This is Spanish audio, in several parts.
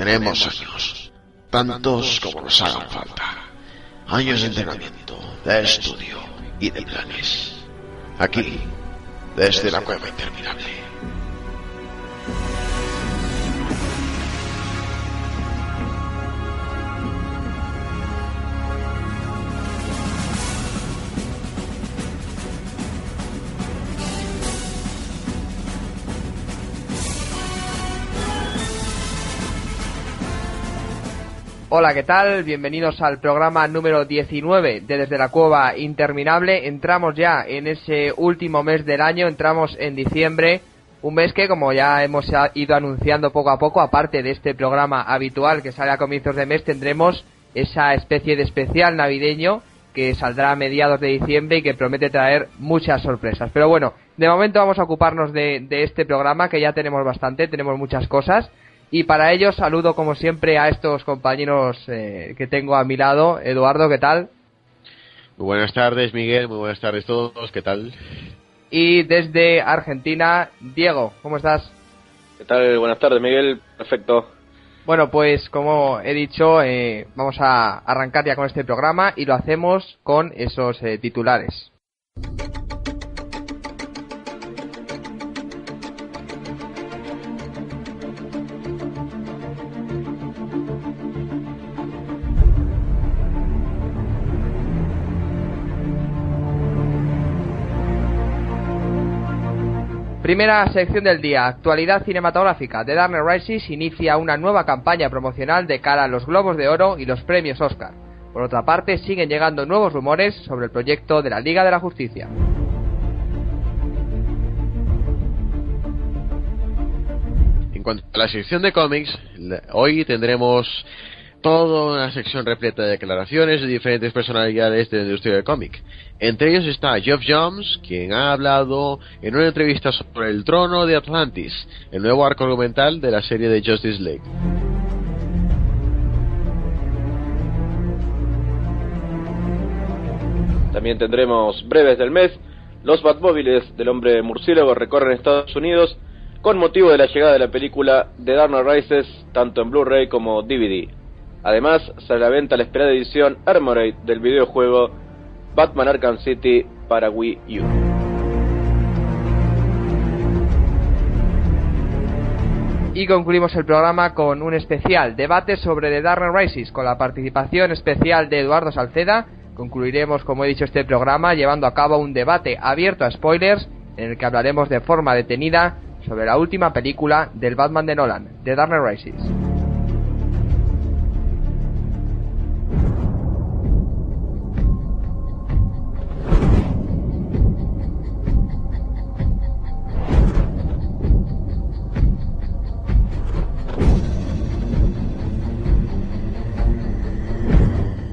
Tenemos años, tantos como nos hagan falta. Años de entrenamiento, de estudio y de planes. Aquí, desde la cueva interminable. Hola, ¿qué tal? Bienvenidos al programa número 19 de Desde la Cueva Interminable. Entramos ya en ese último mes del año, entramos en diciembre, un mes que como ya hemos ido anunciando poco a poco, aparte de este programa habitual que sale a comienzos de mes, tendremos esa especie de especial navideño que saldrá a mediados de diciembre y que promete traer muchas sorpresas. Pero bueno, de momento vamos a ocuparnos de, de este programa que ya tenemos bastante, tenemos muchas cosas. Y para ello saludo como siempre a estos compañeros eh, que tengo a mi lado. Eduardo, ¿qué tal? Muy buenas tardes, Miguel. Muy buenas tardes a todos. ¿Qué tal? Y desde Argentina, Diego, ¿cómo estás? ¿Qué tal? Buenas tardes, Miguel. Perfecto. Bueno, pues como he dicho, eh, vamos a arrancar ya con este programa y lo hacemos con esos eh, titulares. Primera sección del día, actualidad cinematográfica. The Dark Rises inicia una nueva campaña promocional de cara a los Globos de Oro y los premios Oscar. Por otra parte, siguen llegando nuevos rumores sobre el proyecto de la Liga de la Justicia. En cuanto a la sección de cómics, hoy tendremos toda una sección repleta de declaraciones de diferentes personalidades de la industria del cómic. Entre ellos está Geoff Jones, quien ha hablado en una entrevista sobre el trono de Atlantis, el nuevo arco argumental de la serie de Justice League. También tendremos breves del mes. Los Batmóviles del hombre murciélago recorren Estados Unidos con motivo de la llegada de la película The Dark Rises tanto en Blu-ray como DVD. Además, sale a la venta la esperada edición Armored del videojuego Batman Arkham City para Wii U. Y concluimos el programa con un especial debate sobre The Dark Rises con la participación especial de Eduardo Salceda. Concluiremos, como he dicho, este programa llevando a cabo un debate abierto a spoilers en el que hablaremos de forma detenida sobre la última película del Batman de Nolan, The Dark Rises.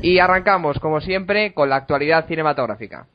Y arrancamos, como siempre, con la actualidad cinematográfica.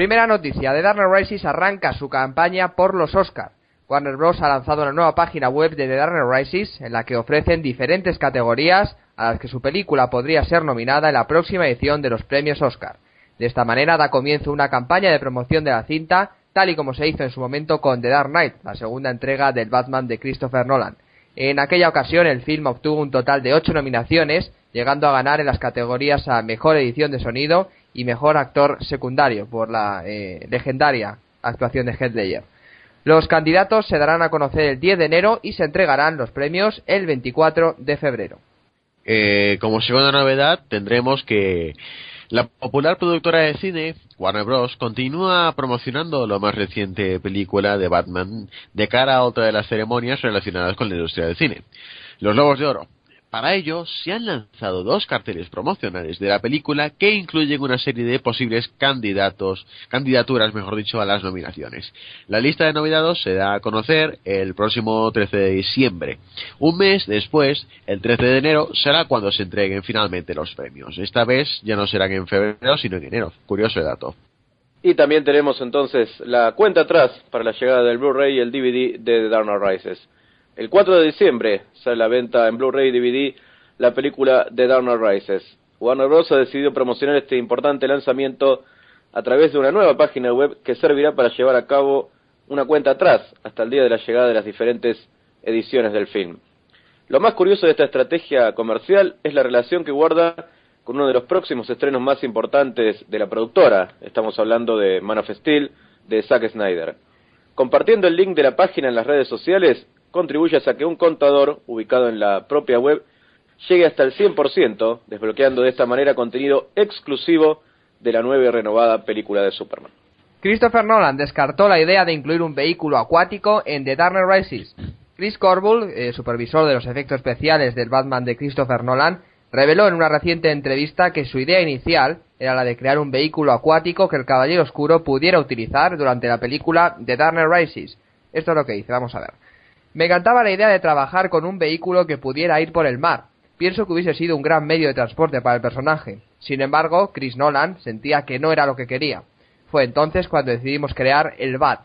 Primera noticia, The Dark Rises arranca su campaña por los Oscar. Warner Bros. ha lanzado una nueva página web de The Dark Rises en la que ofrecen diferentes categorías a las que su película podría ser nominada en la próxima edición de los premios Oscar. De esta manera da comienzo una campaña de promoción de la cinta, tal y como se hizo en su momento con The Dark Knight, la segunda entrega del Batman de Christopher Nolan. En aquella ocasión el film obtuvo un total de ocho nominaciones, llegando a ganar en las categorías a Mejor Edición de Sonido y mejor actor secundario por la eh, legendaria actuación de Heath Ledger. Los candidatos se darán a conocer el 10 de enero y se entregarán los premios el 24 de febrero. Eh, como segunda novedad tendremos que la popular productora de cine Warner Bros. continúa promocionando la más reciente película de Batman de cara a otra de las ceremonias relacionadas con la industria del cine. Los Lobos de Oro, Para ello, se han lanzado dos carteles promocionales de la película que incluyen una serie de posibles candidatos, candidaturas, mejor dicho, a las nominaciones. La lista de nominados se da a conocer el próximo 13 de diciembre. Un mes después, el 13 de enero, será cuando se entreguen finalmente los premios. Esta vez ya no serán en febrero, sino en enero. Curioso dato. Y también tenemos entonces la cuenta atrás para la llegada del Blu-ray y el DVD de The Dark Rises. El 4 de diciembre sale a la venta en Blu-ray y DVD la película The Dark Knight Rises. Warner Bros. ha decidido promocionar este importante lanzamiento a través de una nueva página web que servirá para llevar a cabo una cuenta atrás hasta el día de la llegada de las diferentes ediciones del film. Lo más curioso de esta estrategia comercial es la relación que guarda con uno de los próximos estrenos más importantes de la productora. Estamos hablando de Man of Steel, de Zack Snyder. Compartiendo el link de la página en las redes sociales, contribuyes a que un contador ubicado en la propia web llegue hasta el 100%, desbloqueando de esta manera contenido exclusivo de la nueva y renovada película de Superman. Christopher Nolan descartó la idea de incluir un vehículo acuático en The Dark Knight Rises. Chris Corbull, eh, supervisor de los efectos especiales del Batman de Christopher Nolan, reveló en una reciente entrevista que su idea inicial era la de crear un vehículo acuático que el Caballero Oscuro pudiera utilizar durante la película The Dark Rises. Esto es lo que dice, vamos a ver. Me encantaba la idea de trabajar con un vehículo que pudiera ir por el mar. Pienso que hubiese sido un gran medio de transporte para el personaje. Sin embargo, Chris Nolan sentía que no era lo que quería. Fue entonces cuando decidimos crear el Bat.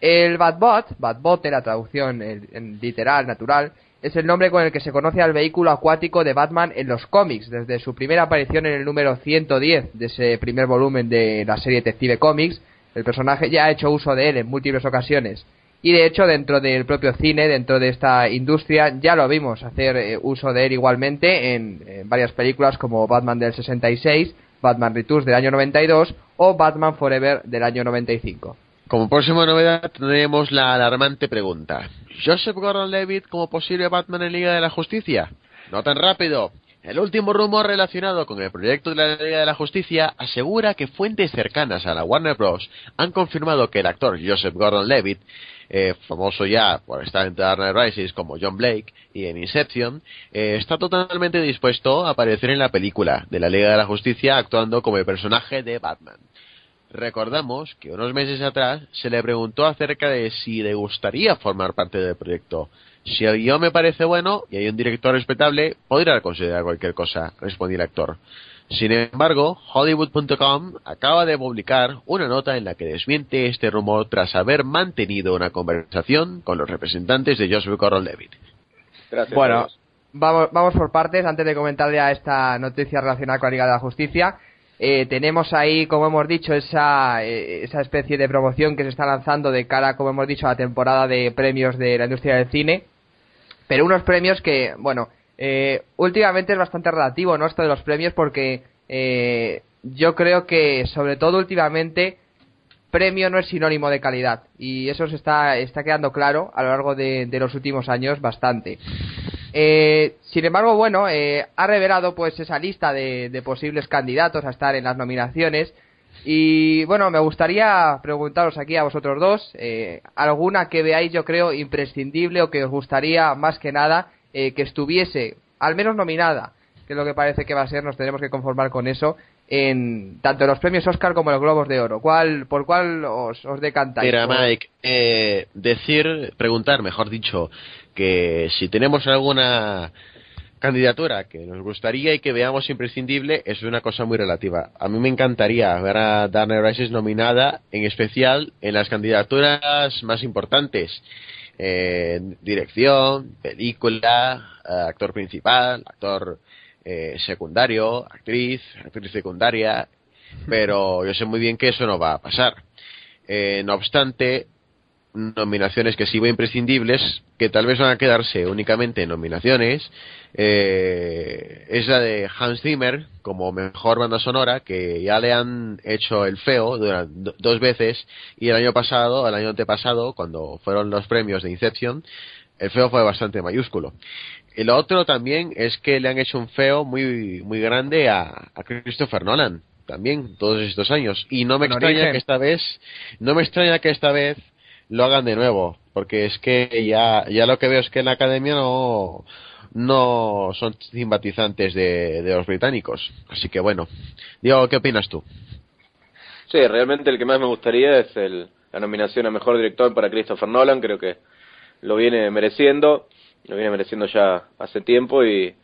El Batbot, Batbot la traducción en literal, natural, es el nombre con el que se conoce al vehículo acuático de Batman en los cómics, desde su primera aparición en el número 110 de ese primer volumen de la serie Detective Comics. El personaje ya ha hecho uso de él en múltiples ocasiones y de hecho, dentro del propio cine, dentro de esta industria, ya lo vimos hacer eh, uso de él igualmente en, varias películas como Batman del 66, Batman Returns del año 92 o Batman Forever del año 95. Como próxima novedad tenemos la alarmante pregunta. ¿Joseph Gordon-Levitt como posible Batman en Liga de la Justicia? No tan rápido. El último rumor relacionado con el proyecto de la Liga de la Justicia asegura que fuentes cercanas a la Warner Bros. han confirmado que el actor Joseph Gordon-Levitt eh, famoso ya por estar en Dark Knight Rises como John Blake y en Inception, eh, está totalmente dispuesto a aparecer en la película de la Liga de la Justicia actuando como el personaje de Batman. Recordamos que unos meses atrás se le preguntó acerca de si le gustaría formar parte del proyecto. Si el guion me parece bueno y hay un director respetable, podría considerar cualquier cosa, respondió el actor. Sin embargo, Hollywood.com acaba de publicar una nota en la que desmiente este rumor tras haber mantenido una conversación con los representantes de Joshua Gordon-Levitt. Gracias. Bueno, vamos, vamos por partes. Antes de comentar ya esta noticia relacionada con la Liga de la Justicia, eh, tenemos ahí, como hemos dicho, esa, eh, esa especie de promoción que se está lanzando de cara, como hemos dicho, a la temporada de premios de la industria del cine. Pero unos premios que, bueno, eh, últimamente es bastante relativo, ¿no? Esto de los premios porque eh, yo creo que, sobre todo últimamente, premio no es sinónimo de calidad y eso se está, está quedando claro a lo largo de, los últimos años bastante. Eh, sin embargo, bueno, eh, ha revelado pues esa lista de, de, posibles candidatos a estar en las nominaciones y bueno, me gustaría preguntaros aquí a vosotros dos eh, alguna que veáis yo creo imprescindible o que os gustaría más que nada eh, que estuviese al menos nominada, que es lo que parece que va a ser, nos tenemos que conformar con eso, en tanto en los premios Oscar como en los Globos de Oro. ¿Cuál, ¿Por cuál os, os decantáis? Mira, Mike, eh, decir, preguntar, mejor dicho, que si tenemos alguna candidatura que nos gustaría y que veamos imprescindible es una cosa muy relativa. A mí me encantaría ver a Dana Rices nominada, en especial en las candidaturas más importantes eh, dirección, película, eh, actor principal, actor eh, secundario, actriz, actriz secundaria, pero yo sé muy bien que eso no va a pasar. Eh, no obstante, nominaciones que sí imprescindibles, que tal vez van a quedarse únicamente en nominaciones, eh, es la de Hans Zimmer como mejor banda sonora, que ya le han hecho el feo durante, dos veces, y el año pasado, el año antepasado, cuando fueron los premios de Inception, el feo fue bastante mayúsculo. Y lo otro también es que le han hecho un feo muy, muy grande a, a Christopher Nolan, también, todos estos años. Y no me extraña que esta vez, no me extraña que esta vez lo hagan de nuevo, porque es que ya, ya lo que veo es que en la academia no, no son simpatizantes de, los británicos. Así que bueno, Diego, ¿qué opinas tú? Sí, realmente el que más me gustaría es el, la nominación a Mejor Director para Christopher Nolan, creo que lo viene mereciendo, lo viene mereciendo ya hace tiempo y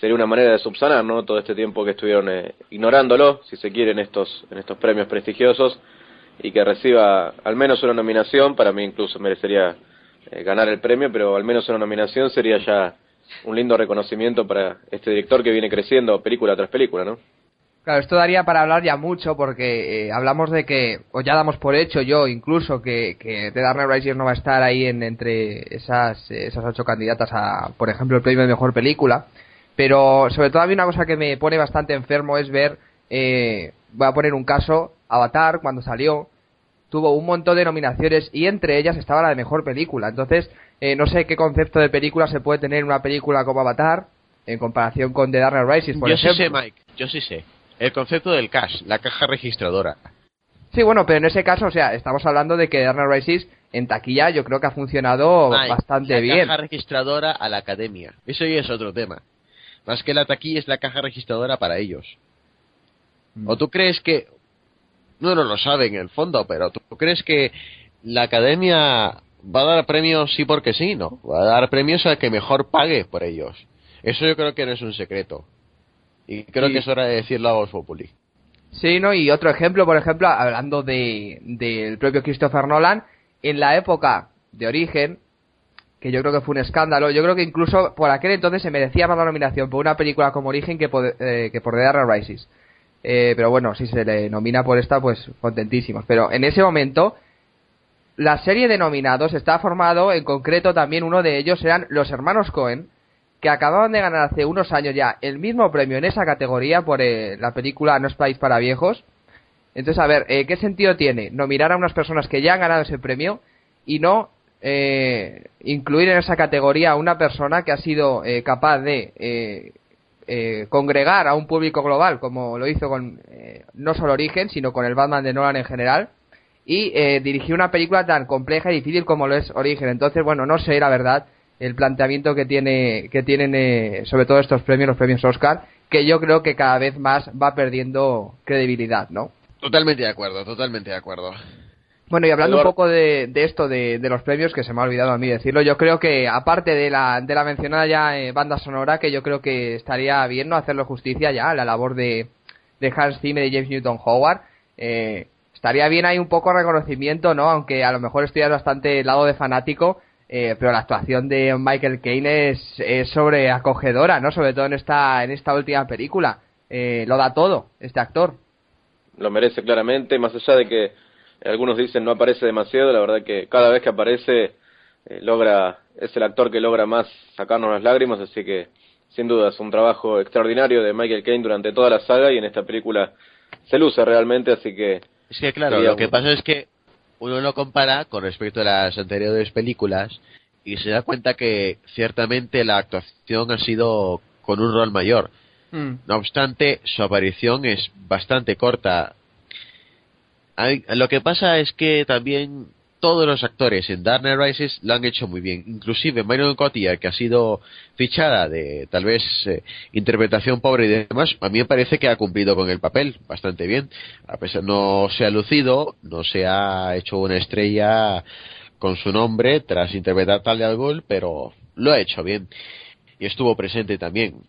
sería una manera de subsanar ¿no? todo este tiempo que estuvieron eh, ignorándolo, si se quiere, en estos, en estos premios prestigiosos y que reciba al menos una nominación, para mí incluso merecería eh, ganar el premio, pero al menos una nominación sería ya un lindo reconocimiento para este director que viene creciendo película tras película, ¿no? Claro, esto daría para hablar ya mucho porque eh, hablamos de que, o ya damos por hecho yo incluso, que, que The Dark Rises no va a estar ahí en, entre esas, esas ocho candidatas a, por ejemplo, el premio de mejor película. Pero sobre todo a mí una cosa que me pone bastante enfermo es ver, eh, voy a poner un caso, Avatar cuando salió, tuvo un montón de nominaciones y entre ellas estaba la de mejor película. Entonces, eh, no sé qué concepto de película se puede tener una película como Avatar en comparación con The Dark Knight Rises, por yo ejemplo. sí sé, Mike, yo sí sé. El concepto del cash, la caja registradora. Sí, bueno, pero en ese caso, o sea, estamos hablando de que Dark Knight Rises en taquilla yo creo que ha funcionado Mike, bastante la bien. caja registradora a la academia. Eso ya es otro tema. Más que la taquilla es la caja registradora para ellos. Mm. ¿O tú crees que... No, no lo saben en el fondo, pero ¿tú crees que la academia va a dar premios sí porque sí? No. Va a dar premios al que mejor pague por ellos. Eso yo creo que no es un secreto. Y creo que es hora de decirlo a Voz Populi. Sí, ¿no? Y otro ejemplo, por ejemplo, hablando de del propio Christopher Nolan, en la época de origen, que yo creo que fue un escándalo, yo creo que incluso por aquel entonces se merecía más la nominación por una película como Origen que por, eh, que por The Dark Rises. Eh, pero bueno, si se le nomina por esta, pues contentísimos. Pero en ese momento, la serie de nominados está formado, en concreto también uno de ellos eran los hermanos Cohen, que acababan de ganar hace unos años ya el mismo premio en esa categoría por eh, la película No es país para viejos. Entonces, a ver, eh, ¿qué sentido tiene nominar a unas personas que ya han ganado ese premio y no eh, incluir en esa categoría a una persona que ha sido eh, capaz de eh, congregar a un público global, como lo hizo con eh, no solo Origen, sino con el Batman de Nolan en general, y eh, dirigir una película tan compleja y difícil como lo es Origen. Entonces, bueno, no sé, la verdad, el planteamiento que tiene que tienen eh, sobre todo estos premios, los premios Oscar, que yo creo que cada vez más va perdiendo credibilidad, ¿no? Totalmente de acuerdo, totalmente de acuerdo. Bueno, y hablando Eduardo. un poco de, de esto, de, de los premios, que se me ha olvidado a mí decirlo, yo creo que, aparte de la, de la mencionada ya eh, banda sonora, que yo creo que estaría bien no hacerlo justicia ya a la labor de, de Hans Zimmer y James Newton Howard, eh, estaría bien ahí un poco reconocimiento, ¿no? Aunque a lo mejor estoy bastante lado de fanático, eh, pero la actuación de Michael Caine es, es sobre acogedora, ¿no? Sobre todo en esta, en esta última película. Eh, lo da todo, este actor. lo merece claramente, más allá de que algunos dicen no aparece demasiado, la verdad que cada vez que aparece eh, logra, es el actor que logra más sacarnos las lágrimas, así que sin duda es un trabajo extraordinario de Michael Caine durante toda la saga y en esta película se luce realmente, así que Es que claro, lo que pasa es que uno lo compara con respecto a las anteriores películas y se da cuenta que ciertamente la actuación ha sido con un rol mayor. Mm. No obstante, su aparición es bastante corta. Hay- lo que pasa es que también todos los actores en Dark Knight Rises lo han hecho muy bien. Inclusive Marion Cotillard, que ha sido fichada de tal vez eh, interpretación pobre y demás, a mí me parece que ha cumplido con el papel bastante bien. A pesar no se ha lucido, no se ha hecho una estrella con su nombre tras interpretar Talia al Ghul, pero lo ha hecho bien y estuvo presente también.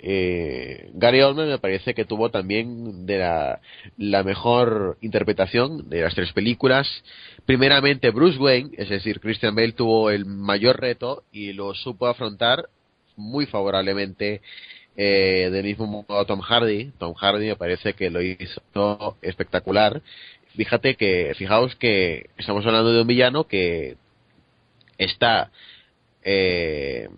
Eh, Gary Oldman me parece que tuvo también de la, la mejor interpretación de las tres películas. Primeramente Bruce Wayne, es decir, Christian Bale tuvo el mayor reto y lo supo afrontar muy favorablemente eh, del mismo modo Tom Hardy. Tom Hardy me parece que lo hizo espectacular. Fíjate que, fijaos que estamos hablando de un villano que está eh,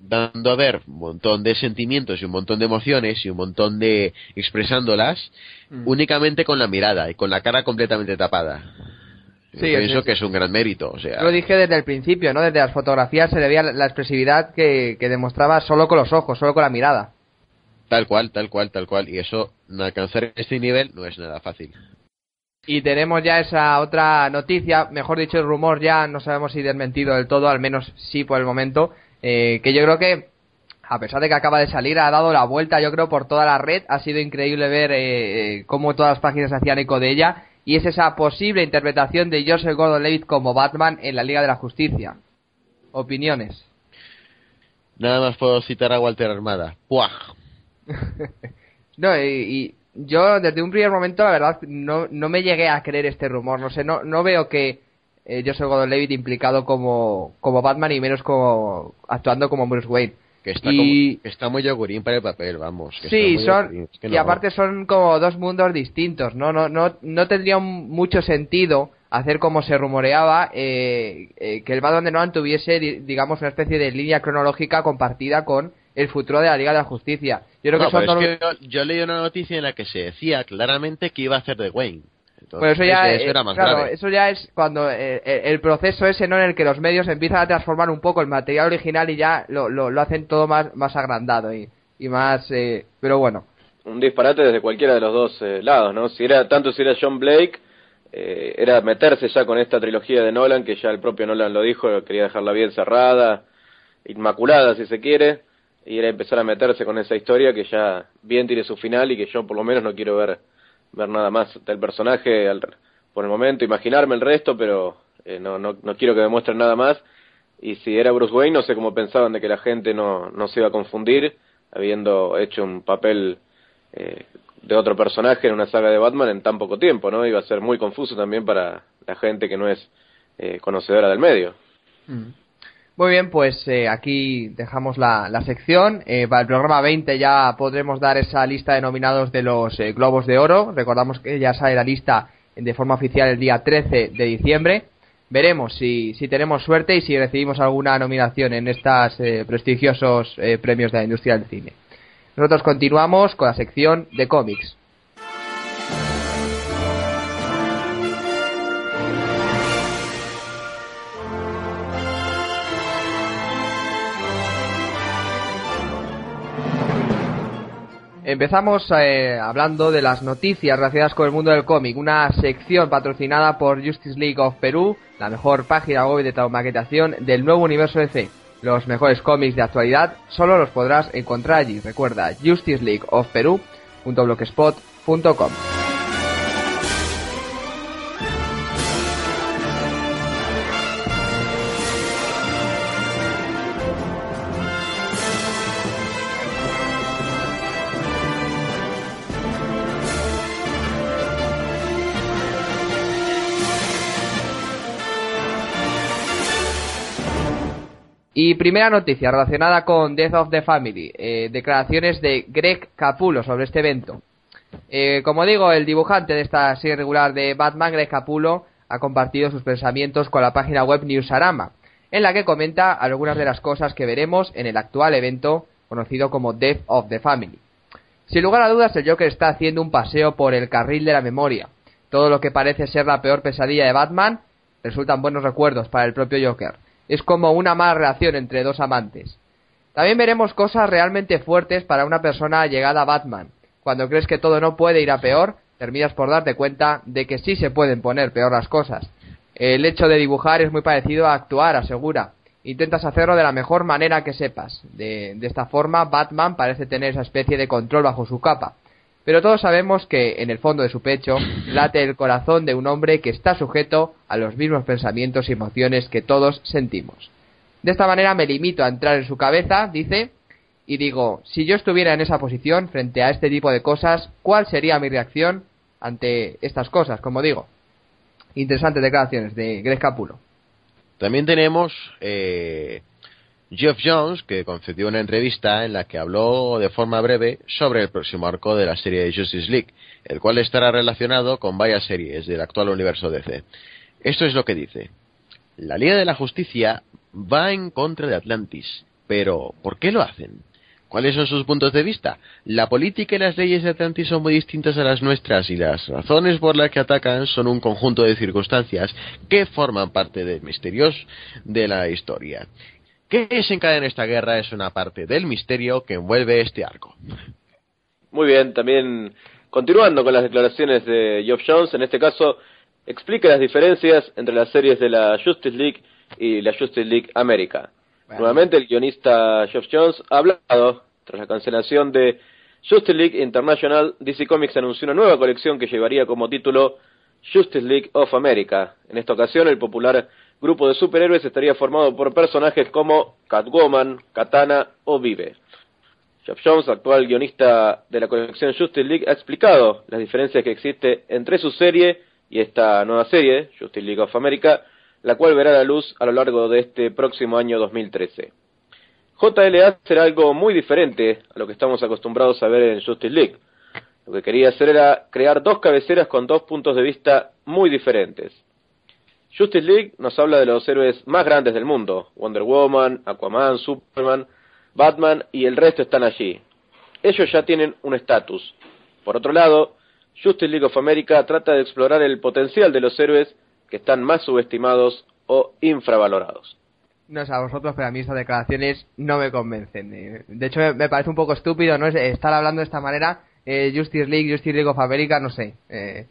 dando a ver un montón de sentimientos y un montón de emociones y un montón de expresándolas Mm. únicamente con la mirada y con la cara completamente tapada. Yo pienso es- que es un gran mérito, o sea, lo dije desde el principio, ¿no? Desde las fotografías se le veía la- la expresividad que, que demostraba solo con los ojos, solo con la mirada. tal cual, tal cual, tal cual, y eso alcanzar este nivel no es nada fácil. Y tenemos ya esa otra noticia, mejor dicho, el rumor ya no sabemos si desmentido del todo, al menos sí por el momento, eh, que yo creo que a pesar de que acaba de salir, ha dado la vuelta, yo creo, por toda la red. Ha sido increíble ver eh, eh, cómo todas las páginas hacían eco de ella. Y es esa posible interpretación de Joseph Gordon-Levitt como Batman en la Liga de la Justicia. Opiniones. Nada más puedo citar a Walter Armada. ¡Puah! no, y, yo desde un primer momento, la verdad, no, no me llegué a creer este rumor. No sé, no, no veo que eh, Joseph Gordon-Levitt implicado como, como Batman y menos como actuando como Bruce Wayne. Que está, y... está muy yogurín para el papel, vamos. sí, son. y aparte son como dos mundos distintos, ¿no? No, no, no tendría mucho sentido hacer como se rumoreaba eh, eh, que el Batman de Nolan tuviese, digamos, una especie de línea cronológica compartida con el futuro de la Liga de la Justicia. Yo creo que, yo, leí una noticia en la que se decía claramente que iba a hacer de Wayne eso ya, claro, eso ya es cuando eh, eh, el proceso ese no en el que los medios empiezan a transformar un poco el material original y ya lo, lo, hacen todo más, más agrandado y, y más, eh, pero bueno. Un disparate desde cualquiera de los dos lados, ¿no? Si era tanto si era John Blake, era meterse ya con esta trilogía de Nolan, que ya el propio Nolan lo dijo, quería dejarla bien cerrada, inmaculada si se quiere, y era empezar a meterse con esa historia que ya bien tiene su final y que yo por lo menos no quiero ver ver nada más del personaje por el momento, imaginarme el resto, pero eh, no, no, no quiero que demuestren nada más. Y si era Bruce Wayne, no sé cómo pensaban de que la gente no, no se iba a confundir, habiendo hecho un papel eh, de otro personaje en una saga de Batman en tan poco tiempo, ¿no? Iba a ser muy confuso también para la gente que no es eh, conocedora del medio. Mm. Muy bien, pues eh, aquí dejamos la, sección. Eh, para el programa 20 ya podremos dar esa lista de nominados de los eh, Globos de Oro. Recordamos que ya sale la lista de forma oficial el día 13 de diciembre. Veremos si, si tenemos suerte y si recibimos alguna nominación en estos prestigiosos premios de la industria del cine. Nosotros continuamos con la sección de cómics. Empezamos eh, hablando de las noticias relacionadas con el mundo del cómic, una sección patrocinada por Justice League of Perú, la mejor página web de maquetación del nuevo universo DC. Los mejores cómics de actualidad solo los podrás encontrar allí. Recuerda, justiceleagueofperú.blogspot.com. Y primera noticia relacionada con Death of the Family, eh, declaraciones de Greg Capullo sobre este evento. Eh, como digo, el dibujante de esta serie regular de Batman, Greg Capullo, ha compartido sus pensamientos con la página web Newsarama, en la que comenta algunas de las cosas que veremos en el actual evento conocido como Death of the Family. Sin lugar a dudas, el Joker está haciendo un paseo por el carril de la memoria. Todo lo que parece ser la peor pesadilla de Batman resultan buenos recuerdos para el propio Joker es como una mala relación entre dos amantes. También veremos cosas realmente fuertes para una persona llegada a Batman. Cuando crees que todo no puede ir a peor, terminas por darte cuenta de que sí se pueden poner peor las cosas. El hecho de dibujar es muy parecido a actuar, asegura. Intentas hacerlo de la mejor manera que sepas. De, de esta forma, Batman parece tener esa especie de control bajo su capa. Pero todos sabemos que en el fondo de su pecho late el corazón de un hombre que está sujeto a los mismos pensamientos y emociones que todos sentimos. De esta manera me limito a entrar en su cabeza, dice, y digo, si yo estuviera en esa posición frente a este tipo de cosas, ¿cuál sería mi reacción ante estas cosas? Como digo, interesantes declaraciones de Greg Capulo. También tenemos eh, Jeff Jones, que concedió una entrevista en la que habló de forma breve sobre el próximo arco de la serie de Justice League, el cual estará relacionado con varias series del actual universo DC. Esto es lo que dice. La Liga de la Justicia va en contra de Atlantis, pero ¿por qué lo hacen? ¿Cuáles son sus puntos de vista? La política y las leyes de Atlantis son muy distintas a las nuestras y las razones por las que atacan son un conjunto de circunstancias que forman parte del misterios de la historia. ¿Qué en esta guerra? Es una parte del misterio que envuelve este arco. Muy bien, también continuando con las declaraciones de Geoff Jones, en este caso explica las diferencias entre las series de la Justice League y la Justice League América. Nuevamente el guionista Geoff Jones ha hablado tras la cancelación de Justice League International, DC Comics anunció una nueva colección que llevaría como título Justice League of America. En esta ocasión, el popular grupo de superhéroes estaría formado por personajes como Catwoman, Katana o Vive. Jeff Jones, actual guionista de la colección Justice League, ha explicado las diferencias que existe entre su serie y esta nueva serie, Justice League of America, la cual verá la luz a lo largo de este próximo año 2013. JLA será algo muy diferente a lo que estamos acostumbrados a ver en Justice League. Lo que quería hacer era crear dos cabeceras con dos puntos de vista muy diferentes. Justice League nos habla de los héroes más grandes del mundo, Wonder Woman, Aquaman, Superman, Batman y el resto están allí. Ellos ya tienen un estatus. Por otro lado, Justice League of America trata de explorar el potencial de los héroes que están más subestimados o infravalorados no sé a vosotros, pero a mí estas declaraciones no me convencen. Eh, de hecho, me parece un poco estúpido no estar hablando de esta manera. Eh, Justice League, Justice League of America, no sé. Eh,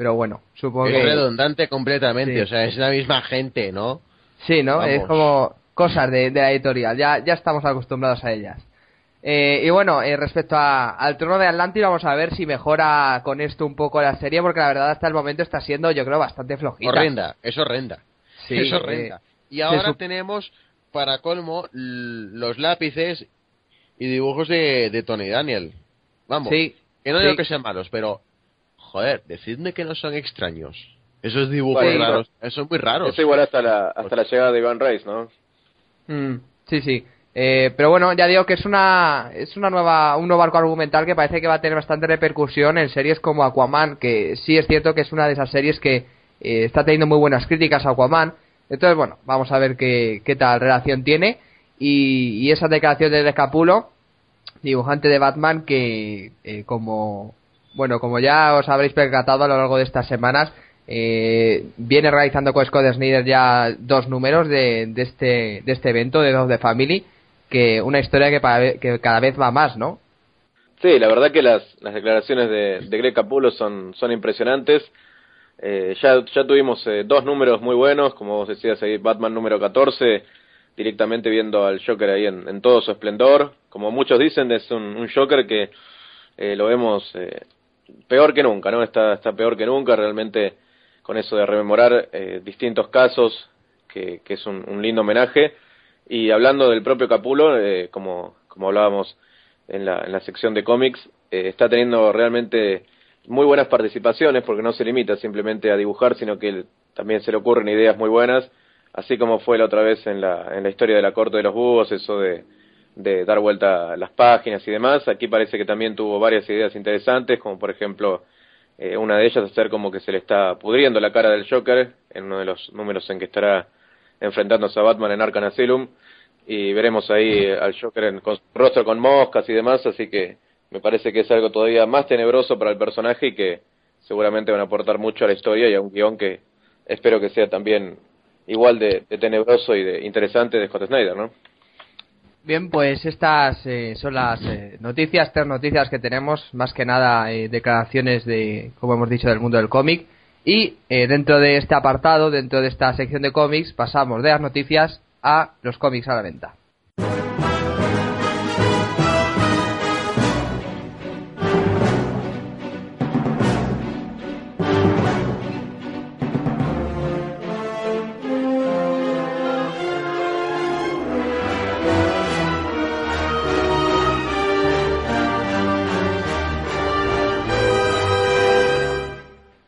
pero bueno, supongo es que. Es redundante completamente, o sea, es la misma gente, ¿no? Sí, ¿no? Es como cosas de, la editorial, ya, ya estamos acostumbrados a ellas. y bueno, respecto al trono de Atlantis, vamos a ver si mejora con esto un poco la serie, porque la verdad hasta el momento está siendo, yo creo, bastante flojita. Horrenda, es horrenda. Sí, es horrenda. Y ahora tenemos, para colmo, los lápices y dibujos de, Tony Daniel. Vamos, que no digo que sean malos, pero, joder, decidme que no son extraños. Esos dibujos raros, son muy raros. Es igual hasta la, hasta la llegada de Iván Reis, ¿no? Mm, sí, sí. Eh, pero bueno, ya digo que es una es una nueva un nuevo arco argumental que parece que va a tener bastante repercusión en series como Aquaman, que sí es cierto que es una de esas series que eh, está teniendo muy buenas críticas a Aquaman entonces, bueno, vamos a ver qué, qué tal relación tiene. Y, esa declaración de Descapulo, dibujante de Batman, que eh, como, bueno, como ya os habréis percatado a lo largo de estas semanas, eh, viene realizando con Scott Snyder ya dos números de, de, este, de este evento de Dos de Family, que una historia que, que cada vez va más, ¿no? Sí, la verdad que las, las declaraciones de, de Greg Capullo son, son impresionantes. Eh, ya, ya tuvimos eh, dos números muy buenos, como vos decías ahí, Batman número 14, directamente viendo al Joker ahí en, todo su esplendor. Como muchos dicen, es un, un Joker que eh, lo vemos peor que nunca, ¿no? Está, está peor que nunca, realmente con eso de rememorar distintos casos, que, que es un, un, lindo homenaje. Y hablando del propio Capulo, como, como hablábamos en la, en la sección de cómics, está teniendo realmente muy buenas participaciones, porque no se limita simplemente a dibujar, sino que también se le ocurren ideas muy buenas, así como fue la otra vez en la, en la historia de la corte de los búhos, eso de, de dar vuelta a las páginas y demás. Aquí parece que también tuvo varias ideas interesantes, como por ejemplo eh, una de ellas hacer como que se le está pudriendo la cara del Joker en uno de los números en que estará enfrentándose a Batman en Arkham Asylum y veremos ahí al Joker con su rostro con moscas y demás, así que me parece que es algo todavía más tenebroso para el personaje y que seguramente van a aportar mucho a la historia y a un guion que espero que sea también igual de, tenebroso y de interesante de Scott Snyder, ¿no? Bien, pues estas eh, son las eh, noticias, tres noticias que tenemos, más que nada eh, declaraciones de, como hemos dicho, del mundo del cómic. Y dentro de este apartado, dentro de esta sección de cómics, pasamos de las noticias a los cómics a la venta.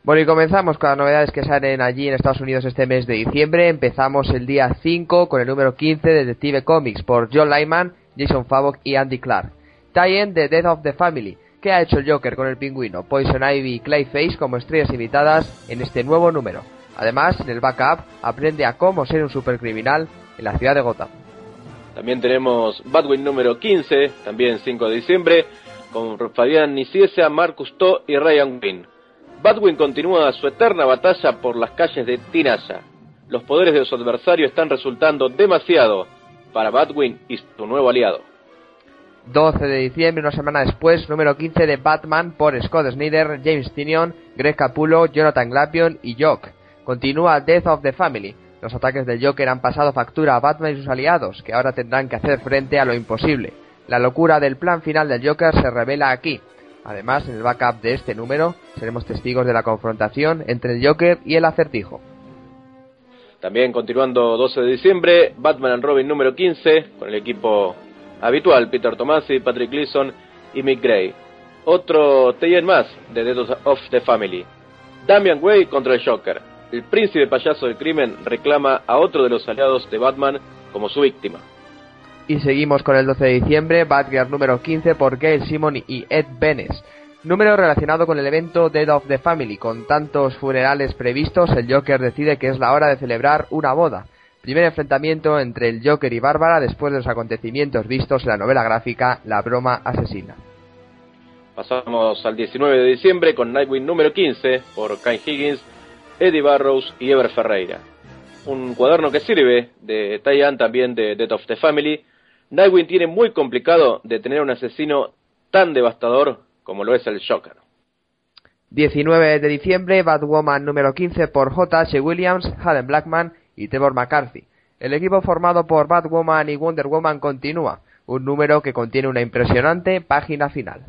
Bueno, y comenzamos con las novedades que salen allí en Estados Unidos este mes de diciembre. Empezamos el día 5 con el número 15 de Detective Comics por John Lyman, Jason Favok y Andy Clark. Tie-in The Death of the Family. ¿Qué ha hecho el Joker con el pingüino, Poison Ivy y Clayface como estrellas invitadas en este nuevo número? Además, en el backup, aprende a cómo ser un supercriminal en la ciudad de Gotham. También tenemos Batwing número 15, también 5 de diciembre, con Fabián Niciesa, Marcus To y Ryan Wynn. Batwin continúa su eterna batalla por las calles de Tinaya. Los poderes de su adversario están resultando demasiado para Batwin y su nuevo aliado. 12 de diciembre, una semana después, número 15 de Batman por Scott Snyder, James Tinion, Greg Capullo, Jonathan Glapion y Jock. Continúa Death of the Family. Los ataques del Joker han pasado factura a Batman y sus aliados, que ahora tendrán que hacer frente a lo imposible. La locura del plan final del Joker se revela aquí. Además, en el backup de este número, seremos testigos de la confrontación entre el Joker y el acertijo. También continuando 12 de diciembre, Batman and Robin número 15, con el equipo habitual, Peter Tomasi, Patrick Gleason y Mick Gray. Otro TN más de Death of the Family. Damian Way contra el Joker el príncipe payaso del crimen reclama a otro de los aliados de Batman como su víctima. Y seguimos con el 12 de diciembre, Batgirl número 15 por Gail Simon y Ed Benes. Número relacionado con el evento Dead of the Family. Con tantos funerales previstos, el Joker decide que es la hora de celebrar una boda. Primer enfrentamiento entre el Joker y Bárbara después de los acontecimientos vistos en la novela gráfica La broma asesina. Pasamos al 19 de diciembre con Nightwing número 15 por Kai Higgins Eddie Barrows y Ever Ferreira. Un cuaderno que sirve de tie también de Death of the Family. Nightwing tiene muy complicado de tener un asesino tan devastador como lo es el Joker. 19 de diciembre, Batwoman número 15 por J.H. Williams, Haden Blackman y Trevor McCarthy. El equipo formado por Batwoman y Wonder Woman continúa, un número que contiene una impresionante página final.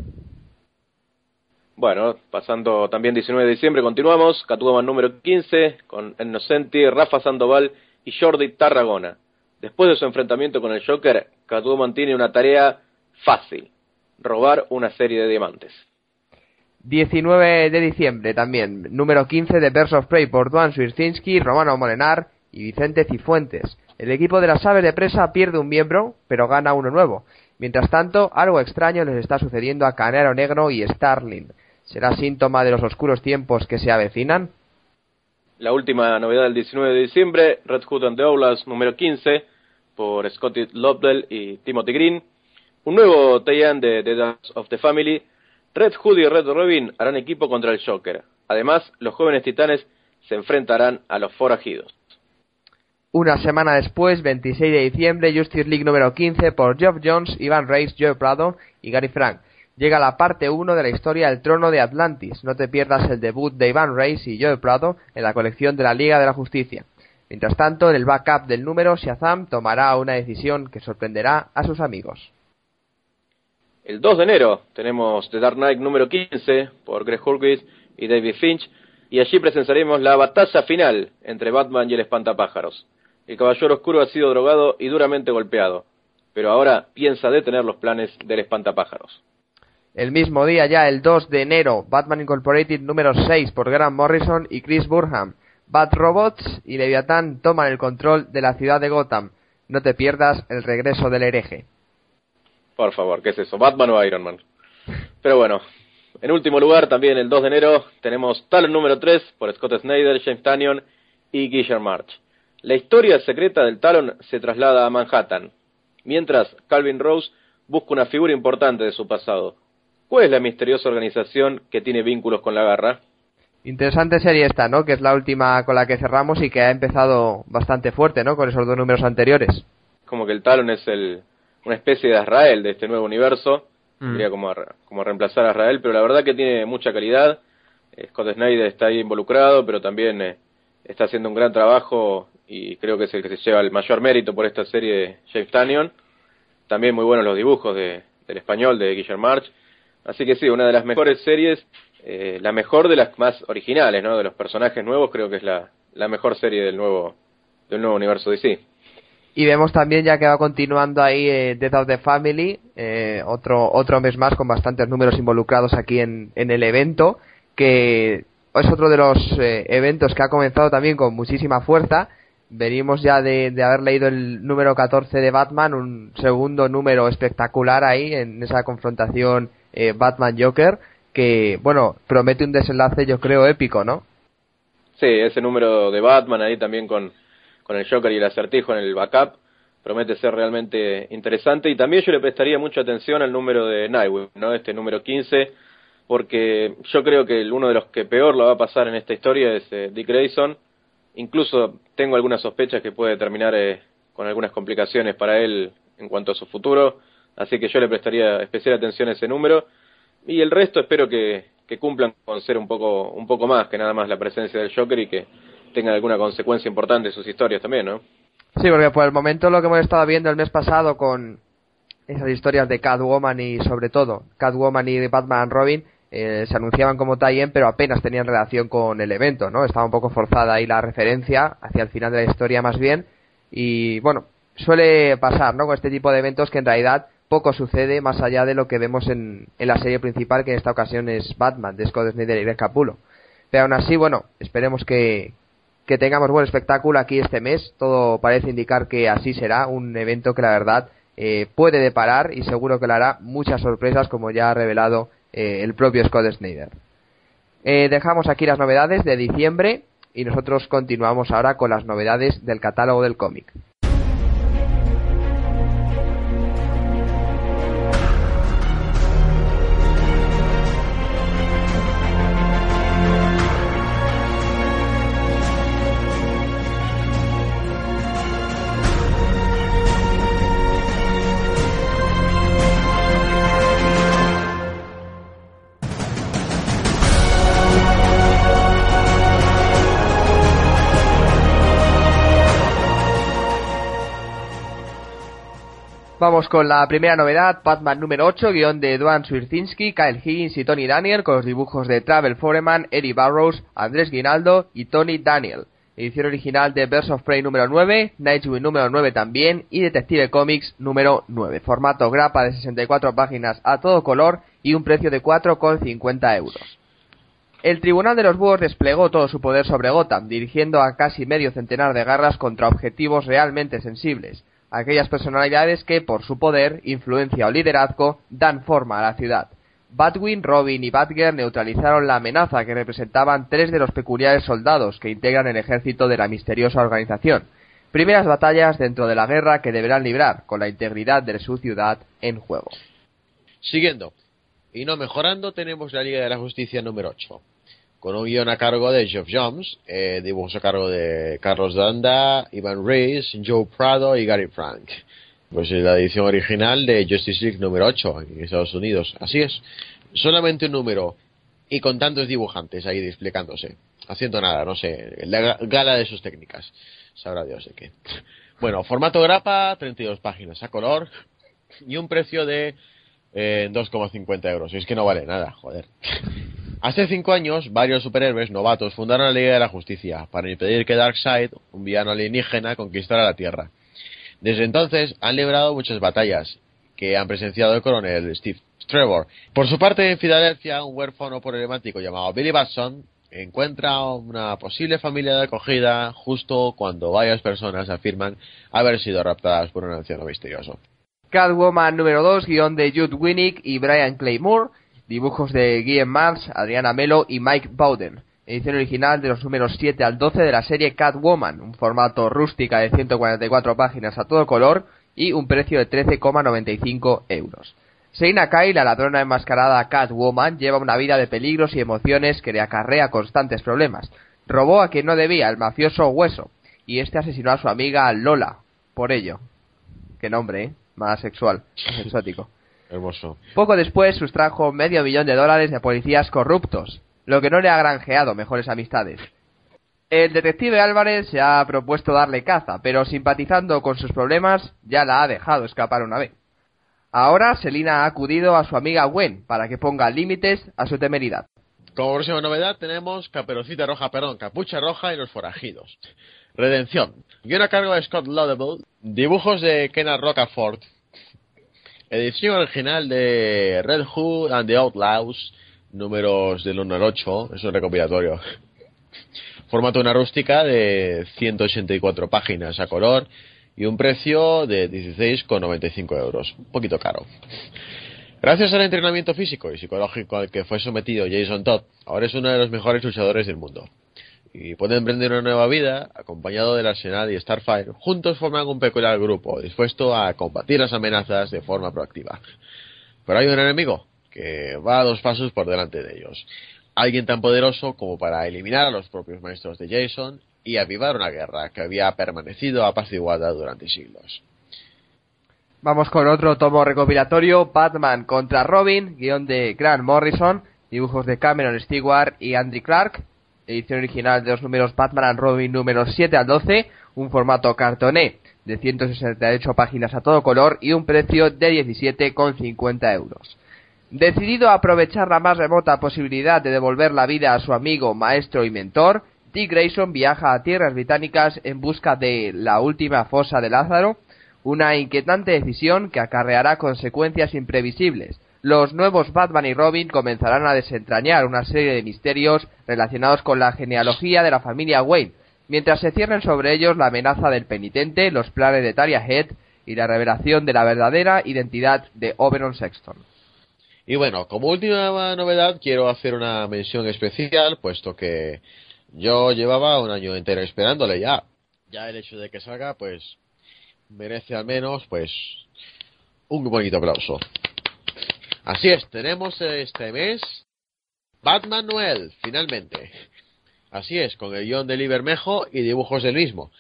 Bueno, pasando también 19 de diciembre, continuamos. Catwoman número 15 con Innocenti, Rafa Sandoval y Jordi Tarragona. Después de su enfrentamiento con el Joker, Catwoman tiene una tarea fácil: robar una serie de diamantes. 19 de diciembre también, número 15 de Birds of Prey por Duan Swierczynski, Romano Molenar y Vicente Cifuentes. El equipo de las aves de presa pierde un miembro, pero gana uno nuevo. Mientras tanto, algo extraño les está sucediendo a Canero Negro y Starling. ¿Será síntoma de los oscuros tiempos que se avecinan? La última novedad del 19 de diciembre, Red Hood and the Outlaws número 15, por Scotty Lobdell y Timothy Green. Un nuevo tie de The Dance of the Family. Red Hood y Red Robin harán equipo contra el Joker. Además, los jóvenes titanes se enfrentarán a los forajidos. Una semana después, 26 de diciembre, Justice League número 15 por Geoff Jones, Ivan Reis, Joe Prado y Gary Frank llega la parte 1 de la historia El Trono de Atlantis. No te pierdas el debut de Ivan Reis y Joe Prado en la colección de la Liga de la Justicia. Mientras tanto, en el backup del número, Shazam tomará una decisión que sorprenderá a sus amigos. El 2 de enero tenemos The Dark Knight número 15 por Greg Hurwitz y David Finch y allí presenciaremos la batalla final entre Batman y el espantapájaros. El Caballero Oscuro ha sido drogado y duramente golpeado, pero ahora piensa detener los planes del espantapájaros. El mismo día ya, el 2 de enero, Batman Incorporated número 6 por Grant Morrison y Chris Burham. Bat Robots y Leviathan toman el control de la ciudad de Gotham. No te pierdas el regreso del hereje. Por favor, ¿qué es eso? ¿Batman o Iron Man? Pero bueno, en último lugar, también el 2 de enero, tenemos Talon número 3 por Scott Snyder, James Tannion y Guillermo March. La historia secreta del Talon se traslada a Manhattan, mientras Calvin Rose busca una figura importante de su pasado, ¿Cuál es la misteriosa organización que tiene vínculos con la garra? Interesante serie esta, ¿no? Que es la última con la que cerramos y que ha empezado bastante fuerte, ¿no? Con esos dos números anteriores. Como que el Talon es el, una especie de Israel de este nuevo universo. Sería mm. como, como reemplazar a Israel, pero la verdad que tiene mucha calidad. Eh, Scott Snyder está ahí involucrado, pero también eh, está haciendo un gran trabajo y creo que es el que se lleva el mayor mérito por esta serie James Tannion. También muy buenos los dibujos de, del español de Guillermo March Así que sí, una de las mejores series, eh, la mejor de las más originales, ¿no? De los personajes nuevos, creo que es la, la mejor serie del nuevo, del nuevo universo DC. Y vemos también ya que va continuando ahí eh, Death of the Family, eh, otro, otro mes más con bastantes números involucrados aquí en, en el evento, que es otro de los eh, eventos que ha comenzado también con muchísima fuerza. Venimos ya de, de, haber leído el número 14 de Batman, un segundo número espectacular ahí en esa confrontación eh, Batman Joker, que, bueno, promete un desenlace, yo creo, épico, ¿no? Sí, ese número de Batman ahí también con, con el Joker y el acertijo en el backup promete ser realmente interesante y también yo le prestaría mucha atención al número de Nightwing, ¿no? Este número 15, porque yo creo que uno de los que peor lo va a pasar en esta historia es eh, Dick Grayson. Incluso tengo algunas sospechas que puede terminar eh, con algunas complicaciones para él en cuanto a su futuro. Así que yo le prestaría especial atención a ese número. Y el resto espero que, cumplan con ser un poco, un poco más que nada más la presencia del Joker y que tengan alguna consecuencia importante en sus historias también, ¿no? Sí, porque por el momento lo que hemos estado viendo el mes pasado con esas historias de Catwoman y sobre todo Catwoman y Batman Robin eh, se anunciaban como tie pero apenas tenían relación con el evento, ¿no? Estaba un poco forzada ahí la referencia hacia el final de la historia más bien y bueno, suele pasar, ¿no? Con este tipo de eventos que en realidad poco sucede más allá de lo que vemos en, la serie principal que en esta ocasión es Batman de Scott Snyder y Greg Capullo. Pero aún así, bueno, esperemos que, que tengamos buen espectáculo aquí este mes. Todo parece indicar que así será, un evento que la verdad eh, puede deparar y seguro que le hará muchas sorpresas como ya ha revelado eh, el propio Scott Snyder. Eh, dejamos aquí las novedades de diciembre y nosotros continuamos ahora con las novedades del catálogo del cómic. Vamos con la primera novedad, Batman número 8, guion de Duane Swierczynski, Kyle Higgins y Tony Daniel, con los dibujos de Travel Foreman, Eddie Barrows, Andrés Guinaldo y Tony Daniel. Edición original de Birds of Prey número 9, Nightwing número 9 también y Detective Comics número 9. Formato grapa de 64 páginas a todo color y un precio de 4,50 euros. El Tribunal de los Búhos desplegó todo su poder sobre Gotham, dirigiendo a casi medio centenar de garras contra objetivos realmente sensibles aquellas personalidades que, por su poder, influencia o liderazgo, dan forma a la ciudad. Batwing, Robin y Batgirl neutralizaron la amenaza que representaban tres de los peculiares soldados que integran el ejército de la misteriosa organización. Primeras batallas dentro de la guerra que deberán librar, con la integridad de su ciudad en juego. Siguiendo, y no mejorando, tenemos la Liga de la Justicia número 8 con un guion a cargo de Geoff Jones, eh, dibujos a cargo de Carlos Danda, Ivan Reis, Joe Prado y Gary Frank. Pues es la edición original de Justice League número 8 en Estados Unidos. Así es, solamente un número y con tantos dibujantes ahí explicándose, haciendo nada, no sé, la gala de sus técnicas. Sabrá Dios de qué. Bueno, formato grapa, 32 páginas a color y un precio de eh, 2,50 euros. Y es que no vale nada, joder. Hace cinco años, varios superhéroes novatos fundaron la Liga de la Justicia para impedir que Darkseid, un villano alienígena, conquistara la Tierra. Desde entonces han librado muchas batallas que han presenciado el coronel Steve Trevor. Por su parte, en Filadelfia, un huérfano problemático llamado Billy Batson encuentra una posible familia de acogida justo cuando varias personas afirman haber sido raptadas por un anciano misterioso. Catwoman número 2, guion de Jude Winnick y Brian Claymore Dibujos de Guillaume Mars, Adriana Melo y Mike Bowden. Edición original de los números 7 al 12 de la serie Catwoman, un formato rústica de 144 páginas a todo color y un precio de 13,95 euros. Seina Kai, la ladrona enmascarada Catwoman, lleva una vida de peligros y emociones que le acarrea constantes problemas. Robó a quien no debía, el mafioso Hueso, y este asesinó a su amiga Lola. Por ello. Qué nombre, ¿eh? Más sexual, más exótico. Poco después sustrajo medio millón de dólares de policías corruptos, lo que no le ha granjeado mejores amistades. El detective Álvarez se ha propuesto darle caza, pero simpatizando con sus problemas ya la ha dejado escapar una vez. Ahora Selina ha acudido a su amiga Gwen para que ponga límites a su temeridad. Como próxima novedad tenemos Caperucita Roja, perdón, Capucha Roja y los Forajidos. Redención. Guión a cargo de Scott Laudable. Dibujos de Kenneth Rocafort. Edición original de Red Hood and the Outlaws, números del 1 al 8, es un recopilatorio. Formato una rústica de 184 páginas a color y un precio de 16,95 euros, un poquito caro. Gracias al entrenamiento físico y psicológico al que fue sometido Jason Todd, ahora es uno de los mejores luchadores del mundo y pueden emprender una nueva vida acompañado del Arsenal y Starfire. Juntos forman un peculiar grupo dispuesto a combatir las amenazas de forma proactiva. Pero hay un enemigo que va a dos pasos por delante de ellos. Alguien tan poderoso como para eliminar a los propios maestros de Jason y avivar una guerra que había permanecido apaciguada durante siglos. Vamos con otro tomo recopilatorio, Batman contra Robin, guion de Grant Morrison, dibujos de Cameron Stewart y Andy Clark, edición original de los números Batman and Robin números 7 al 12, un formato cartoné de 168 páginas a todo color y un precio de 17,50 euros. Decidido a aprovechar la más remota posibilidad de devolver la vida a su amigo, maestro y mentor, Dick Grayson viaja a tierras británicas en busca de la última fosa de Lázaro, una inquietante decisión que acarreará consecuencias imprevisibles. Los nuevos Batman y Robin comenzarán a desentrañar una serie de misterios relacionados con la genealogía de la familia Wayne, mientras se cierren sobre ellos la amenaza del penitente, los planes de Talia Head y la revelación de la verdadera identidad de Oberon Sexton. Y bueno, como última novedad quiero hacer una mención especial, puesto que yo llevaba un año entero esperándole ya. Ya el hecho de que salga, pues merece al menos, pues, un bonito aplauso. Así es, tenemos este mes Batman Noel, finalmente. Así es, con el guion de Libermejo y dibujos del mismo.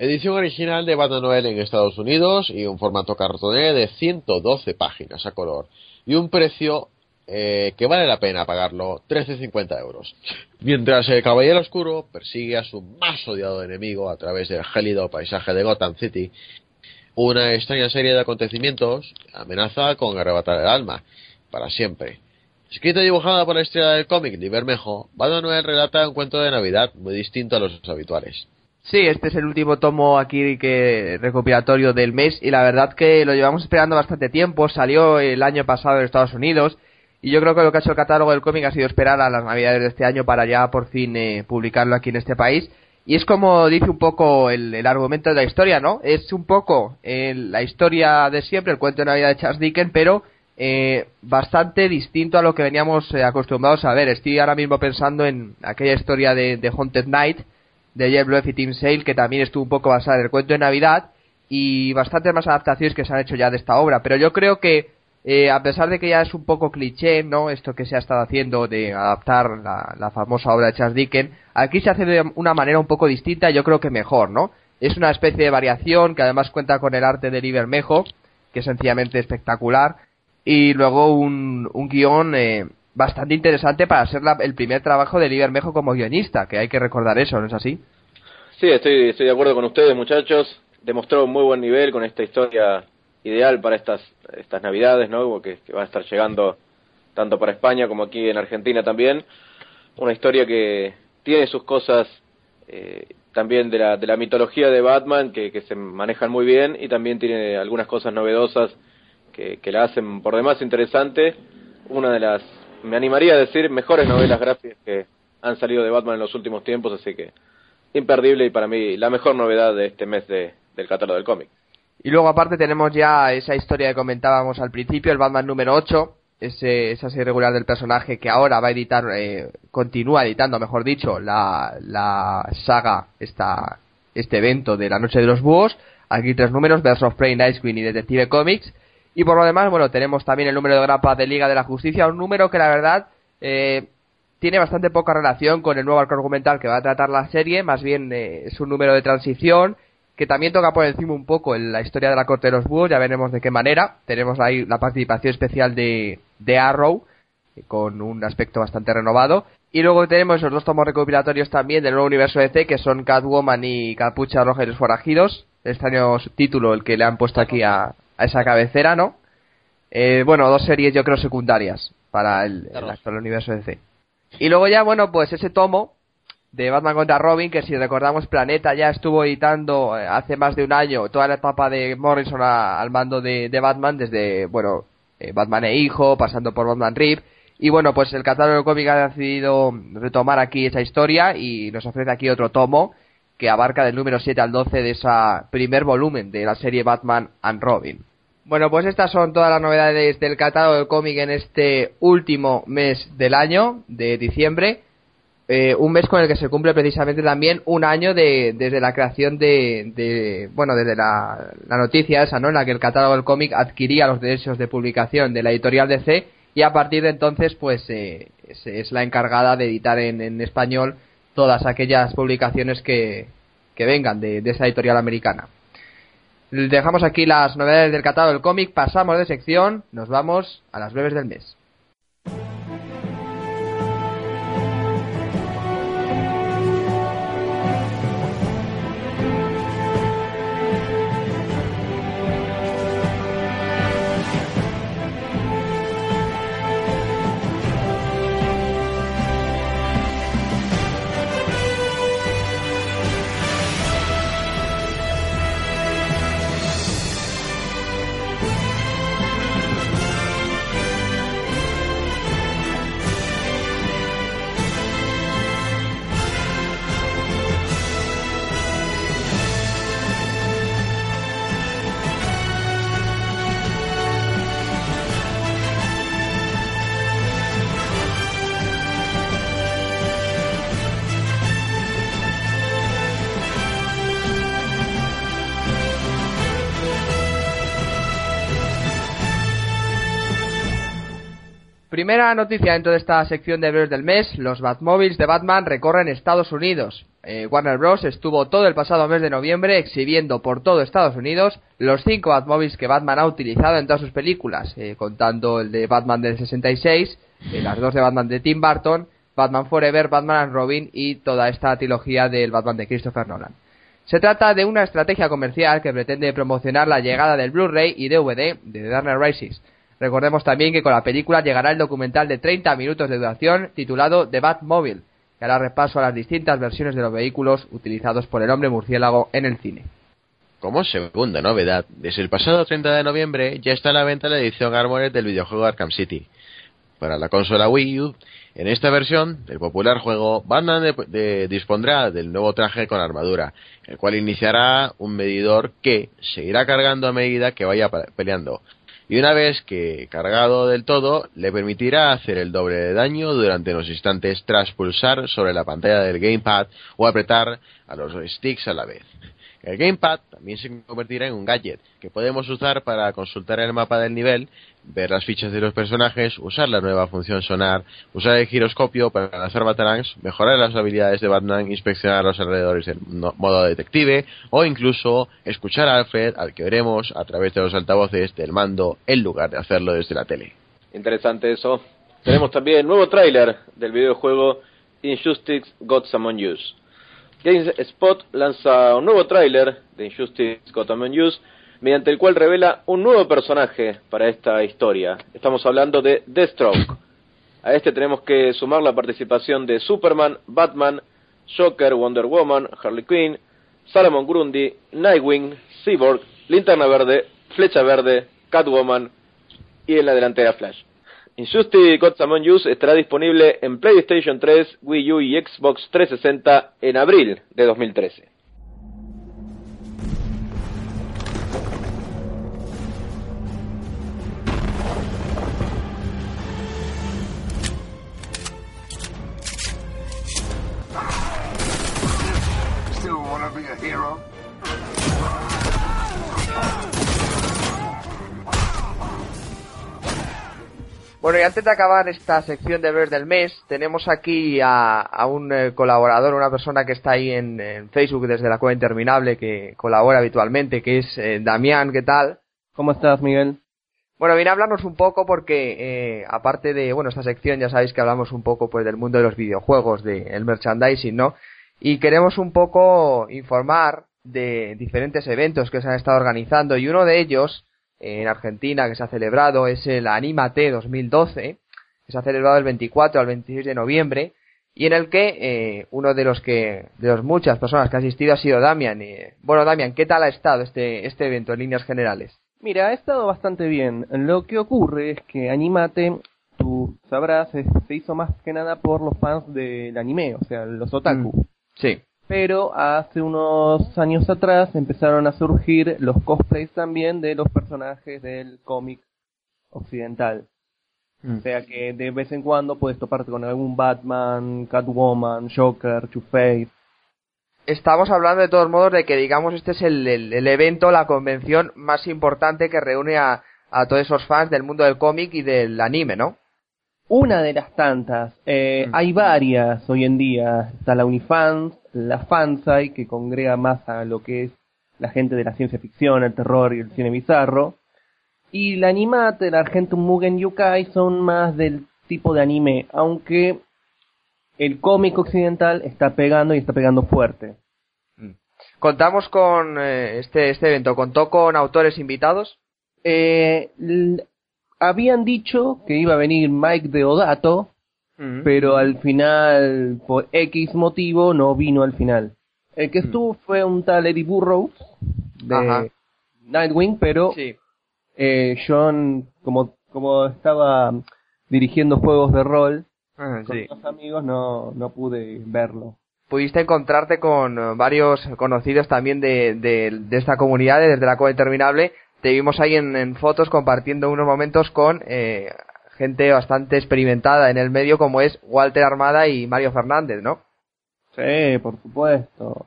Edición original de Batman Noel en Estados Unidos y un formato cartoné de 112 páginas a color. Y un precio eh, que vale la pena pagarlo, 13,50 euros. Mientras el Caballero Oscuro persigue a su más odiado enemigo a través del gélido paisaje de Gotham City, una extraña serie de acontecimientos amenaza con arrebatar el alma, para siempre. Escrita y dibujada por la estrella del cómic de Bermejo, Noel relata un cuento de Navidad muy distinto a los habituales. Sí, este es el último tomo aquí que recopilatorio del mes y la verdad que lo llevamos esperando bastante tiempo. Salió el año pasado en Estados Unidos y yo creo que lo que ha hecho el catálogo del cómic ha sido esperar a las navidades de este año para ya por fin eh, publicarlo aquí en este país. Y es como dice un poco el, argumento de la historia, ¿no? Es un poco eh, la historia de siempre, el cuento de Navidad de Charles Dickens, pero eh, bastante distinto a lo que veníamos eh, acostumbrados a ver. Estoy ahora mismo pensando en aquella historia de, Haunted Night de Jeff Loeb y Tim Sale, que también estuvo un poco basada en el cuento de Navidad, y bastantes más adaptaciones que se han hecho ya de esta obra. Pero yo creo que, eh, a pesar de que ya es un poco cliché, ¿no? Esto que se ha estado haciendo de adaptar la, la famosa obra de Charles Dickens, aquí se hace de una manera un poco distinta, yo creo que mejor, ¿no? Es una especie de variación que además cuenta con el arte de Bermejo, que es sencillamente espectacular y luego un, un guion eh, bastante interesante para ser el primer trabajo de Liber Mejo como guionista, que hay que recordar eso, ¿no es así? Sí, estoy, estoy de acuerdo con ustedes, muchachos. Demostró un muy buen nivel con esta historia ideal para estas, estas Navidades, ¿no? Que, que va a estar llegando tanto para España como aquí en Argentina también. Una historia que tiene sus cosas eh, también de la, de la mitología de Batman que, que se manejan muy bien y también tiene algunas cosas novedosas que, la hacen por demás interesante. Una de las, me animaría a decir, mejores novelas gráficas que han salido de Batman en los últimos tiempos, así que imperdible y para mí la mejor novedad de este mes de, del catálogo del cómic. Y luego aparte tenemos ya esa historia que comentábamos al principio, el Batman número 8, ese, esa serie regular del personaje que ahora va a editar, eh, continúa editando, mejor dicho, la, la saga, esta, este evento de la Noche de los Búhos. Aquí tres números, Birds of Prey, Night Queen y Detective Comics. Y por lo demás, bueno, tenemos también el número de grapa de Liga de la Justicia, un número que la verdad eh, tiene bastante poca relación con el nuevo arco argumental que va a tratar la serie, más bien eh, es un número de transición que también toca por encima un poco en la historia de la Corte de los Búhos, ya veremos de qué manera. Tenemos ahí la participación especial de, de Arrow, con un aspecto bastante renovado. Y luego tenemos esos dos tomos recopilatorios también del nuevo universo DC, que son Catwoman y Capucha Roja y los Forajidos. Extraño título el que le han puesto aquí a, a esa cabecera, ¿no? Eh, bueno, dos series yo creo secundarias para el, actual universo DC. Y luego ya, bueno, pues ese tomo de Batman contra Robin, que si recordamos Planeta ya estuvo editando eh, hace más de un año toda la etapa de Morrison al mando de, Batman, desde, bueno, eh, Batman e Hijo, pasando por Batman Rip. Y bueno, pues el catálogo cómic ha decidido retomar aquí esa historia y nos ofrece aquí otro tomo que abarca del número 7 al 12 de ese primer volumen de la serie Batman and Robin. Bueno, pues estas son todas las novedades del catálogo del cómic en este último mes del año, de diciembre. Eh, un mes con el que se cumple precisamente también un año de, desde la creación de, bueno, desde la, noticia esa, ¿no? En la que el catálogo del cómic adquiría los derechos de publicación de la editorial DC y a partir de entonces, pues, eh, es, la encargada de editar en, español todas aquellas publicaciones que, que vengan de esa editorial americana. Dejamos aquí las novedades del catálogo del cómic, pasamos de sección, nos vamos a las breves del mes. Primera noticia dentro de esta sección de Bros del mes, los Batmobiles de Batman recorren Estados Unidos. Eh, Warner Bros. estuvo todo el pasado mes de noviembre exhibiendo por todo Estados Unidos los cinco Batmobiles que Batman ha utilizado en todas sus películas, eh, contando el de Batman del 66, eh, las dos de Batman de Tim Burton, Batman Forever, Batman and Robin y toda esta trilogía del Batman de Christopher Nolan. Se trata de una estrategia comercial que pretende promocionar la llegada del Blu-ray y DVD de The Dark Recordemos también que con la película llegará el documental de 30 minutos de duración titulado The Batmobile, que hará repaso a las distintas versiones de los vehículos utilizados por el hombre murciélago en el cine. Como segunda novedad, desde el pasado 30 de noviembre ya está a la venta la edición Armored del videojuego Arkham City. Para la consola Wii U, en esta versión del popular juego, Batman dispondrá del nuevo traje con armadura, el cual iniciará un medidor que seguirá cargando a medida que vaya peleando, y una vez que cargado del todo le permitirá hacer el doble de daño durante unos instantes tras pulsar sobre la pantalla del gamepad o apretar a los sticks a la vez. El gamepad también se convertirá en un gadget que podemos usar para consultar el mapa del nivel, ver las fichas de los personajes, usar la nueva función sonar, usar el giroscopio para lanzar batarangs, mejorar las habilidades de Batman, inspeccionar los alrededores del modo detective o incluso escuchar a Alfred al que veremos a través de los altavoces del mando en lugar de hacerlo desde la tele. Interesante eso. Tenemos también nuevo tráiler del videojuego Injustice Gods Among Us GameSpot lanza un nuevo tráiler de Injustice Gotham News mediante el cual revela un nuevo personaje para esta historia. Estamos hablando de Deathstroke. A este tenemos que sumar la participación de Superman, Batman, Joker, Wonder Woman, Harley Quinn, Salomon Grundy, Nightwing, Cyborg, Linterna Verde, Flecha Verde, Catwoman y en la delantera Flash. Injustice Gods Among Us estará disponible en PlayStation 3, Wii U y Xbox 360 en abril de 2013. Bueno, y antes de acabar esta sección de ver del mes, tenemos aquí a, un eh, colaborador, una persona que está ahí en, Facebook desde la cueva interminable, que colabora habitualmente, que es eh, Damián, ¿qué tal? ¿Cómo estás, Miguel? Bueno, viene a hablarnos un poco porque, eh, aparte de, bueno, esta sección ya sabéis que hablamos un poco pues del mundo de los videojuegos, del merchandising, ¿no? Y queremos un poco informar de diferentes eventos que se han estado organizando y uno de ellos en Argentina que se ha celebrado es el Animate 2012, que se ha celebrado del 24 al 26 de noviembre y en el que eh, uno de los que de las muchas personas que ha asistido ha sido Damian. bueno, Damian, ¿qué tal ha estado este este evento en líneas generales? Mira, ha estado bastante bien. Lo que ocurre es que Animate, tú sabrás, se hizo más que nada por los fans del anime, o sea, los otaku. Mm, sí pero hace unos años atrás empezaron a surgir los cosplays también de los personajes del cómic occidental. Mm. O sea que de vez en cuando puedes toparte con algún Batman, Catwoman, Joker, Two-Face. Estamos hablando de todos modos de que digamos este es el, el, evento, la convención más importante que reúne a, a todos esos fans del mundo del cómic y del anime, ¿no? Una de las tantas. Eh, mm. Hay varias hoy en día. Está la Unifans, la Fansai, que congrega más a lo que es la gente de la ciencia ficción, el terror y el cine bizarro. Y la Animate, la Argentum Mugen Yukai son más del tipo de anime, aunque el cómic occidental está pegando y está pegando fuerte. Mm. Contamos con eh, este, este evento, ¿contó con autores invitados? Eh, habían dicho que iba a venir Mike Deodato, pero al final, por X motivo, no vino al final. El que estuvo fue un tal Eddie Burroughs de Nightwing, pero eh, John, como, como estaba dirigiendo juegos de rol con los amigos, no, no pude verlo. Pudiste encontrarte con varios conocidos también de, de, de esta comunidad, desde la Cueva Interminable, te vimos ahí en, fotos compartiendo unos momentos con eh, gente bastante experimentada en el medio como es Walter Armada y Mario Fernández, ¿no? Sí, por supuesto.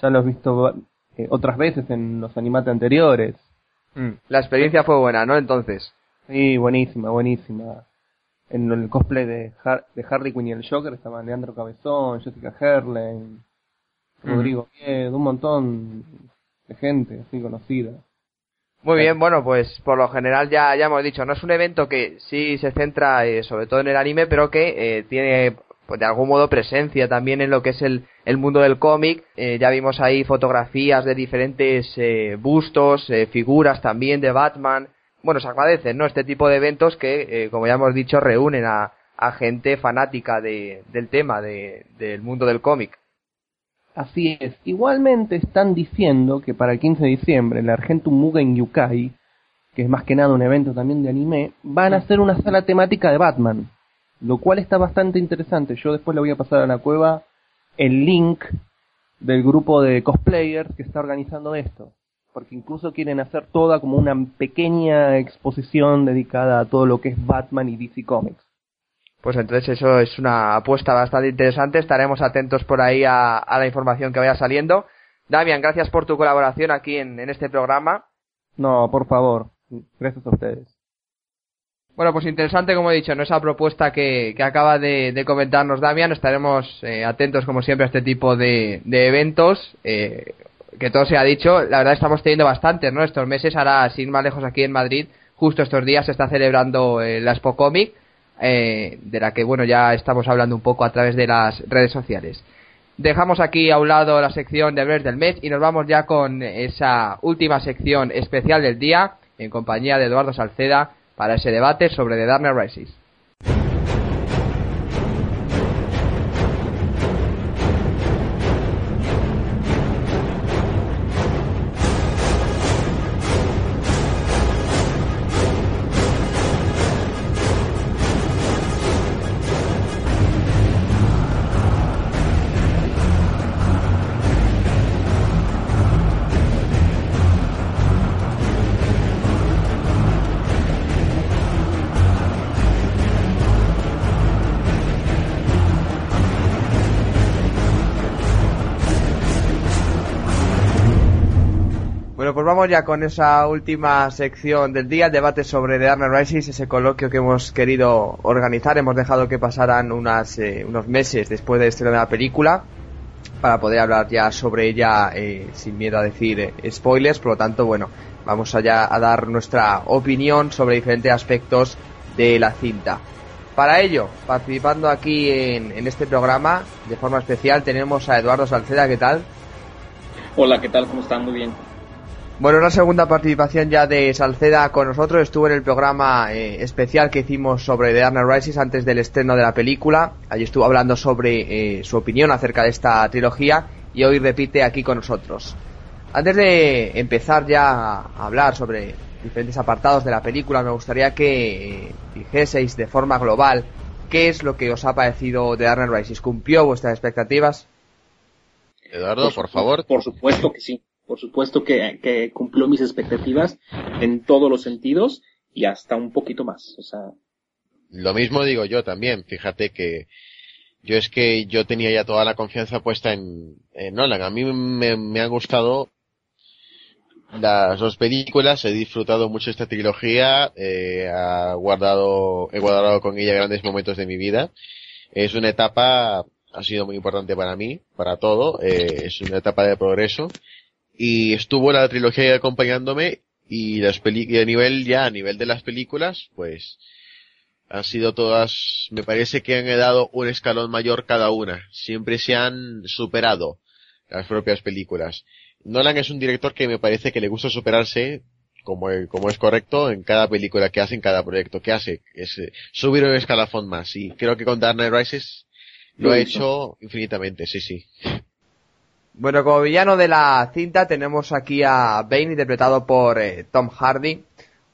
Ya lo he visto eh, otras veces en los animates anteriores. Mm. La experiencia fue buena, ¿no? Entonces. Sí, buenísima, buenísima. en el cosplay de, de Harley Quinn y el Joker estaban Leandro Cabezón, Jessica Herlen, Rodrigo Miedo, un montón de gente así conocida. Muy bien, bueno, pues por lo general ya, ya hemos dicho, no es un evento que sí se centra eh, sobre todo en el anime, pero que eh, tiene pues de algún modo presencia también en lo que es el, el mundo del cómic. Eh, ya vimos ahí fotografías de diferentes eh, bustos, eh, figuras también de Batman. Bueno, se agradecen, ¿no? Este tipo de eventos que, como ya hemos dicho, reúnen a, a gente fanática de, del tema, de, del mundo del cómic. Así es. Igualmente están diciendo que para el 15 de diciembre el Argentum Mugen Yukai, que es más que nada un evento también de anime, van a hacer una sala temática de Batman lo cual está bastante interesante. Yo después le voy a pasar a la cueva el link del grupo de cosplayers que está organizando esto, porque incluso quieren hacer toda como una pequeña exposición dedicada a todo lo que es Batman y DC Comics. Pues entonces eso es una apuesta bastante interesante, estaremos atentos por ahí a, la información que vaya saliendo. Damian, gracias por tu colaboración aquí en este programa. No, por favor, gracias a ustedes. Bueno, pues interesante, como he dicho, ¿no? esa propuesta que, que acaba de, comentarnos Damian. Estaremos eh, atentos, como siempre, a este tipo de, de eventos. Eh, que todo se ha dicho, la verdad estamos teniendo bastantes, ¿no? Estos meses, ahora sin más lejos aquí en Madrid, justo estos días se está celebrando eh, la Expo Comic, de la que, bueno, ya estamos hablando un poco a través de las redes sociales. Dejamos aquí a un lado la sección de Ver del Mes y nos vamos ya con esa última sección especial del día, en compañía de Eduardo Salceda, para ese debate sobre The Dark Knight Rises. Ya con esa última sección del día, el debate sobre The Dark Rises, ese coloquio que hemos querido organizar. Hemos dejado que pasaran unas, eh, unos meses después de estrenar la película para poder hablar ya sobre ella eh, sin miedo a decir eh, spoilers. Por lo tanto, bueno, vamos allá a dar nuestra opinión sobre diferentes aspectos de la cinta. Para ello, participando aquí en, en este programa, de forma especial, tenemos a Eduardo Salceda, ¿qué tal? Hola, ¿qué tal? ¿Cómo están? Muy bien. Bueno, una segunda participación ya de Salceda con nosotros. Estuvo en el programa eh, especial que hicimos sobre The Dark Rises antes del estreno de la película. Allí estuvo hablando sobre eh, su opinión acerca de esta trilogía y hoy repite aquí con nosotros. Antes de empezar ya a hablar sobre diferentes apartados de la película, me gustaría que eh, dijeseis de forma global qué es lo que os ha parecido The Dark Rises. ¿Cumplió vuestras expectativas? Eduardo, por favor. Por supuesto que sí por supuesto que, cumplió mis expectativas en todos los sentidos y hasta un poquito más. O sea. Lo mismo digo yo también. Fíjate que yo es que yo tenía ya toda la confianza puesta en, Nolan. A mí me, me han gustado las dos películas, he disfrutado mucho esta trilogía, eh, ha guardado, he guardado con ella grandes momentos de mi vida. Es una etapa, ha sido muy importante para mí, para todo, eh, es una etapa de progreso y estuvo la trilogía acompañándome y las películas, a nivel ya, a nivel de las películas, pues, han sido todas, me parece que han dado un escalón mayor cada una. Siempre se han superado las propias películas. Nolan es un director que me parece que le gusta superarse, como, como es correcto, en cada película que hace, en cada proyecto que hace. Es eh, subir un escalafón más. Y creo que con Dark Knight Rises lo ha hecho infinitamente, sí, sí. Bueno, como villano de la cinta tenemos aquí a Bane interpretado por eh, Tom Hardy,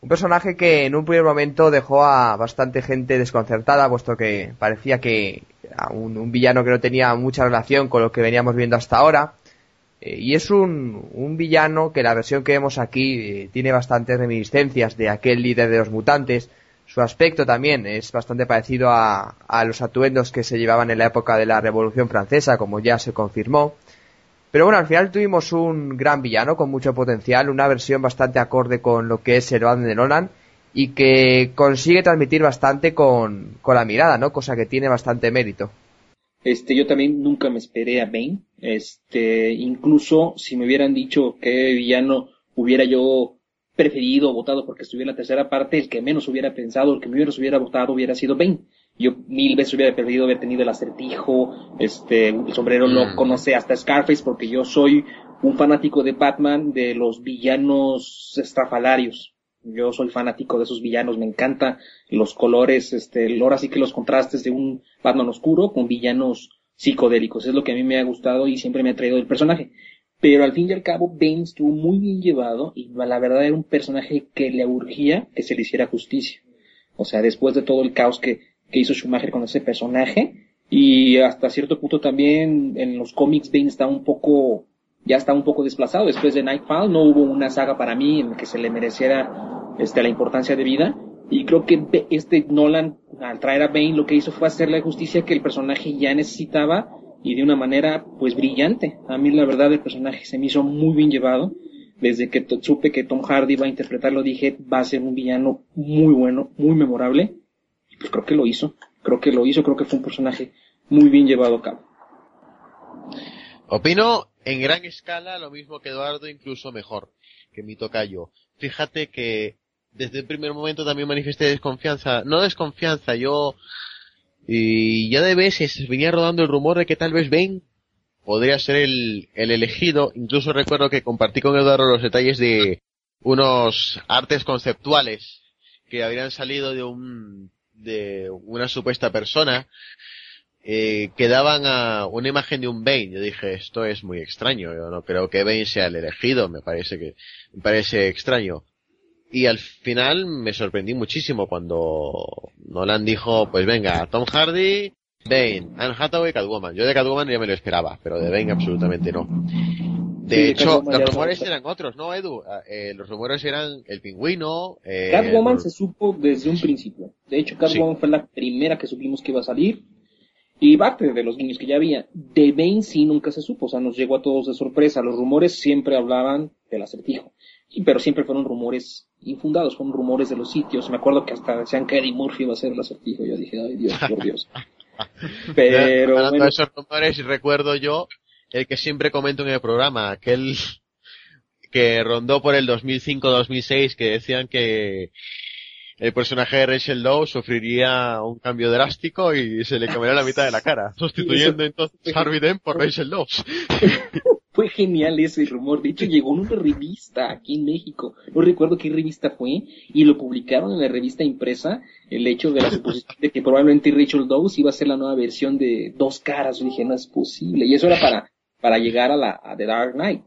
un personaje que en un primer momento dejó a bastante gente desconcertada, puesto que parecía que un, villano que no tenía mucha relación con lo que veníamos viendo hasta ahora. Eh, y es un, un, villano que la versión que vemos aquí eh, tiene bastantes reminiscencias de aquel líder de los mutantes. Su aspecto también es bastante parecido a, a los atuendos que se llevaban en la época de la Revolución Francesa, como ya se confirmó. Pero bueno, al final tuvimos un gran villano con mucho potencial, una versión bastante acorde con lo que es el Batman de Nolan y que consigue transmitir bastante con, con la mirada, ¿no? Cosa que tiene bastante mérito. Este, yo también nunca me esperé a Bane. Este, incluso si me hubieran dicho que villano hubiera yo preferido votado porque estuviera en la tercera parte, el que menos hubiera pensado, el que menos hubiera votado hubiera sido Bane. Yo mil veces hubiera preferido haber tenido el acertijo, este, el sombrero lo mm. conoce hasta Scarface porque yo soy un fanático de Batman de los villanos estrafalarios. Yo soy fanático de esos villanos, me encanta los colores, este, ahora sí que los contrastes de un Batman oscuro con villanos psicodélicos. Es lo que a mí me ha gustado y siempre me ha traído el personaje. Pero al fin y al cabo, Bane estuvo muy bien llevado y la verdad era un personaje que le urgía que se le hiciera justicia. O sea, después de todo el caos que, que hizo Schumacher con ese personaje, y hasta cierto punto también en los cómics Bane está un poco, ya está un poco desplazado. Después de Nightfall no hubo una saga para mí en que se le mereciera este, la importancia de vida. Y creo que este Nolan, al traer a Bane, lo que hizo fue hacerle justicia que el personaje ya necesitaba y de una manera pues brillante. A mí la verdad el personaje se me hizo muy bien llevado. Desde que supe que Tom Hardy va a interpretarlo dije va a ser un villano muy bueno, muy memorable. Pues creo que lo hizo. Creo que lo hizo, creo que fue un personaje muy bien llevado a cabo. Opino en gran escala lo mismo que Eduardo, incluso mejor que mi tocayo. Fíjate que desde el primer momento también manifesté desconfianza, no desconfianza, yo y ya de veces venía rodando el rumor de que tal vez Ben podría ser el, el elegido. Incluso recuerdo que compartí con Eduardo los detalles de unos artes conceptuales que habrían salido de un de una supuesta persona eh, que daban a una imagen de un Bane. Yo dije, esto es muy extraño. Yo no creo que Bane sea el elegido. Me parece que, me parece extraño. Y al final me sorprendí muchísimo cuando Nolan dijo, pues venga, Tom Hardy, Bane, Anne Hathaway, Catwoman. Yo de Catwoman ya me lo esperaba, pero de Bane absolutamente no. De hecho, los rumores eran otros, ¿no, Edu? Ah, eh, los rumores eran el pingüino. Eh, Catwoman se supo desde un principio. De hecho, Catwoman fue la primera que supimos que iba a salir. Y parte de los niños que ya había. De Bane sí nunca se supo, o sea, nos llegó a todos de sorpresa. Los rumores siempre hablaban del acertijo. pero siempre fueron rumores infundados, fueron rumores de los sitios. Me acuerdo que hasta decían que Eddie Murphy iba a ser el acertijo. Yo dije, ay Dios, por Dios. Pero. Hablando de esos rumores, recuerdo yo el que siempre comento en el programa, aquel que rondó por el 2005-2006, que decían que el personaje de Rachel Lowe sufriría un cambio drástico y se le comería la mitad de la cara, sustituyendo entonces a Harvey Dent por Rachel Lowe. fue genial ese rumor. De hecho, llegó en una revista aquí en México. No recuerdo qué revista fue. Y lo publicaron en la revista impresa. El hecho de la suposición de que probablemente Rachel Dawes iba a ser la nueva versión de Dos Caras. Yo dije, no es posible. Y eso era para, para llegar a la a The Dark Knight.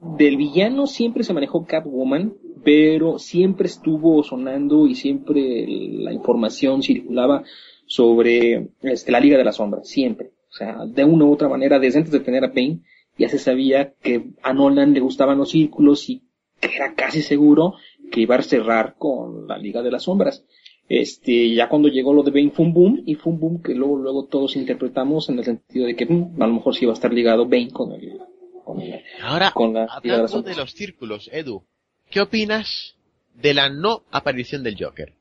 Del villano siempre se manejó Catwoman, pero siempre estuvo sonando y siempre la información circulaba sobre este, la Liga de la Sombra. Siempre. O sea, de una u otra manera, desde antes de tener a Payne, ya se sabía que a Nolan le gustaban los círculos y que era casi seguro que iba a cerrar con la Liga de las Sombras. Este, ya cuando llegó lo de Bane fue un boom, y fue un boom que luego, luego todos interpretamos en el sentido de que mm, a lo mejor sí iba a estar ligado Bane con el, con, Ahora, con la Liga de, los círculos, Edu, ¿qué opinas de la no aparición del Joker?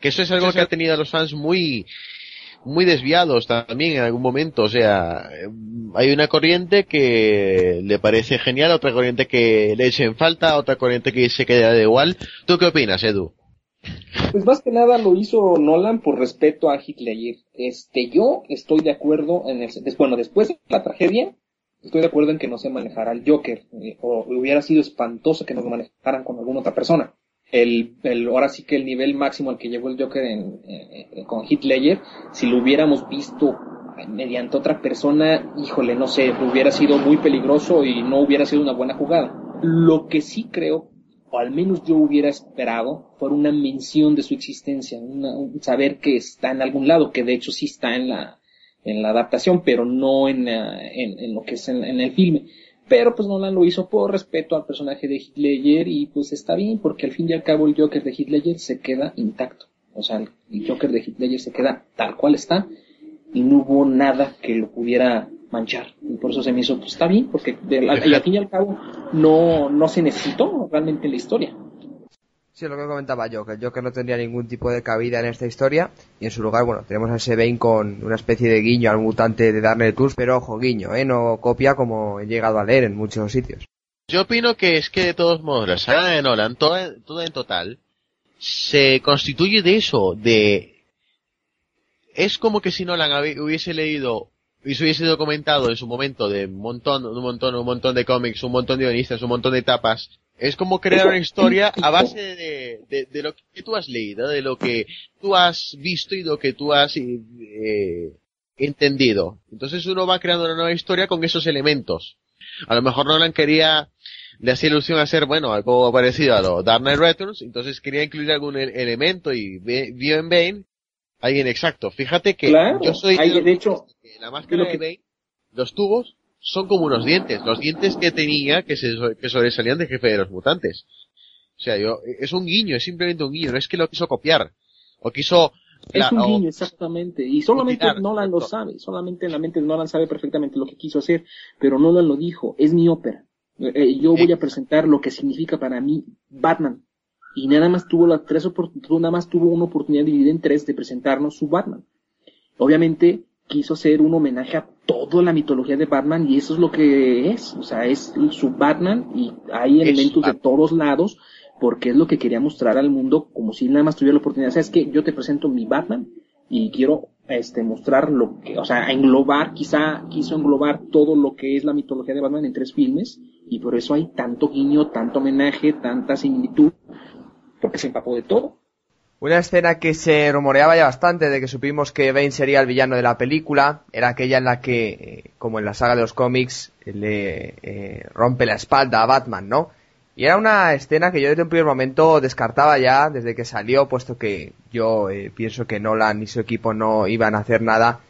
Que eso es algo que ha tenido a los fans muy, muy desviados también en algún momento. O sea, hay una corriente que le parece genial, otra corriente que le eche en falta, otra corriente que se queda de igual. ¿Tú qué opinas, Edu? Pues más que nada lo hizo Nolan por respeto a Hitler. Este, yo estoy de acuerdo en el, bueno, después de la tragedia, estoy de acuerdo en que no se manejara al Joker, eh, o hubiera sido espantoso que nos lo manejaran con alguna otra persona el, el, ahora sí que el nivel máximo al que llegó el Joker en, con Heath Ledger, si lo hubiéramos visto mediante otra persona, híjole, no sé, hubiera sido muy peligroso y no hubiera sido una buena jugada. Lo que sí creo, o al menos yo hubiera esperado, fue una mención de su existencia, una, saber que está en algún lado, que de hecho sí está en la, en la adaptación, pero no en, en, en lo que es en, en el filme pero pues Nolan lo hizo por respeto al personaje de Hitler y pues está bien porque al fin y al cabo el Joker de Hitler se queda intacto. O sea, el Joker de Hitler se queda tal cual está y no hubo nada que lo pudiera manchar. Y por eso se me hizo, pues está bien, porque al fin y al cabo no, no se necesitó realmente la historia. Sí, lo que comentaba yo, que el Joker no tendría ningún tipo de cabida en esta historia y en su lugar, bueno, tenemos a ese Bane con una especie de guiño al mutante de Darnell Tours, pero ojo, guiño, ¿eh? No copia como he llegado a leer en muchos sitios. Yo opino que es que de todos modos la saga de Nolan, toda, toda en total, se constituye de eso, de... Es como que si Nolan hubiese leído y se hubiese documentado en su momento de un montón, un montón, un montón de cómics, un montón de guionistas, un montón de etapas, es como crear una historia a base de, de, lo que tú has leído, de lo que tú has visto y lo que tú has eh, entendido. Entonces uno va creando una nueva historia con esos elementos. A lo mejor Nolan quería, le hacía ilusión hacer, bueno, algo parecido a lo Dark Knight Returns, entonces quería incluir algún elemento y vio en Bane alguien exacto. Fíjate que yo soy de, hecho, la máscara de Bane, los tubos son como unos dientes, los dientes que tenía que, se, que sobresalían de jefe de los mutantes. O sea, yo, es un guiño, es simplemente un guiño, no es que lo quiso copiar, o quiso... Es un guiño, exactamente, y solamente Nolan lo sabe, solamente en la mente de Nolan sabe perfectamente lo que quiso hacer, pero Nolan lo dijo, es mi ópera. Eh, eh, yo voy a presentar lo que significa para mí Batman. Y nada más tuvo las tres nada más tuvo una oportunidad dividida en tres de presentarnos su Batman. Obviamente, quiso hacer un homenaje a toda la mitología de Batman y eso es lo que es, o sea, es su Batman y hay elementos de todos lados porque es lo que quería mostrar al mundo como si nada más tuviera la oportunidad, o sea, es que yo te presento mi Batman y quiero este mostrar lo que, o sea, englobar, quizá quiso englobar todo lo que es la mitología de Batman en tres filmes y por eso hay tanto guiño, tanto homenaje, tanta similitud, porque se empapó de todo. Una escena que se rumoreaba ya bastante de que supimos que Bane sería el villano de la película era aquella en la que, eh, como en la saga de los cómics, le eh, rompe la espalda a Batman, ¿no? Y era una escena que yo desde un primer momento descartaba ya desde que salió, puesto que yo eh, pienso que Nolan y su equipo no iban a hacer nada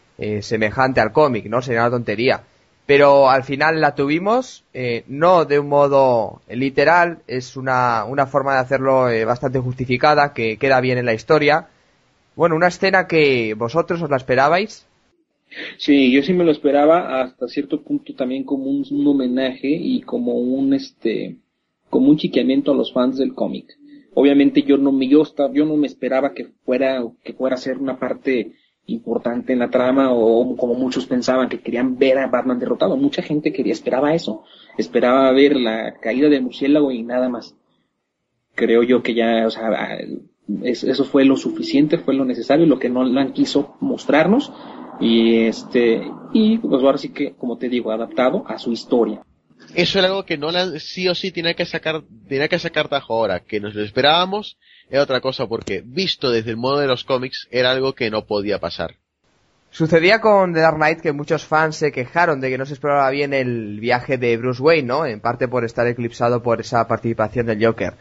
semejante al cómic, ¿no? Sería una tontería pero al final la tuvimos, eh, no de un modo literal, es una, una forma de hacerlo eh, bastante justificada, que queda bien en la historia. Bueno, una escena que vosotros os la esperabais. Sí, yo sí me lo esperaba hasta cierto punto también como un, un homenaje y como un este como un chiqueamiento a los fans del cómic. Obviamente yo no me yo, yo no me esperaba que fuera que fuera a ser una parte importante en la trama o como muchos pensaban que querían ver a Batman derrotado. Mucha gente quería, esperaba eso, esperaba ver la caída del murciélago y nada más. Creo yo que ya, o sea, eso fue lo suficiente, fue lo necesario, lo que Nolan quiso mostrarnos y este, y pues ahora sí que, como te digo, adaptado a su historia. Eso era algo que Nolan sí o sí tenía que sacar, tenía que sacar tajo ahora, que nos lo esperábamos es otra cosa porque visto desde el modo de los cómics era algo que no podía pasar. Sucedía con The Dark Knight que muchos fans se quejaron de que no se exploraba bien el viaje de Bruce Wayne, ¿no? En parte por estar eclipsado por esa participación del Joker.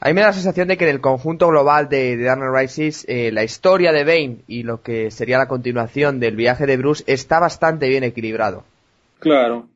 A mí me da la sensación de que en el conjunto global de, The Dark Knight Rises eh, la historia de Bane y lo que sería la continuación del viaje de Bruce está bastante bien equilibrado. Claro,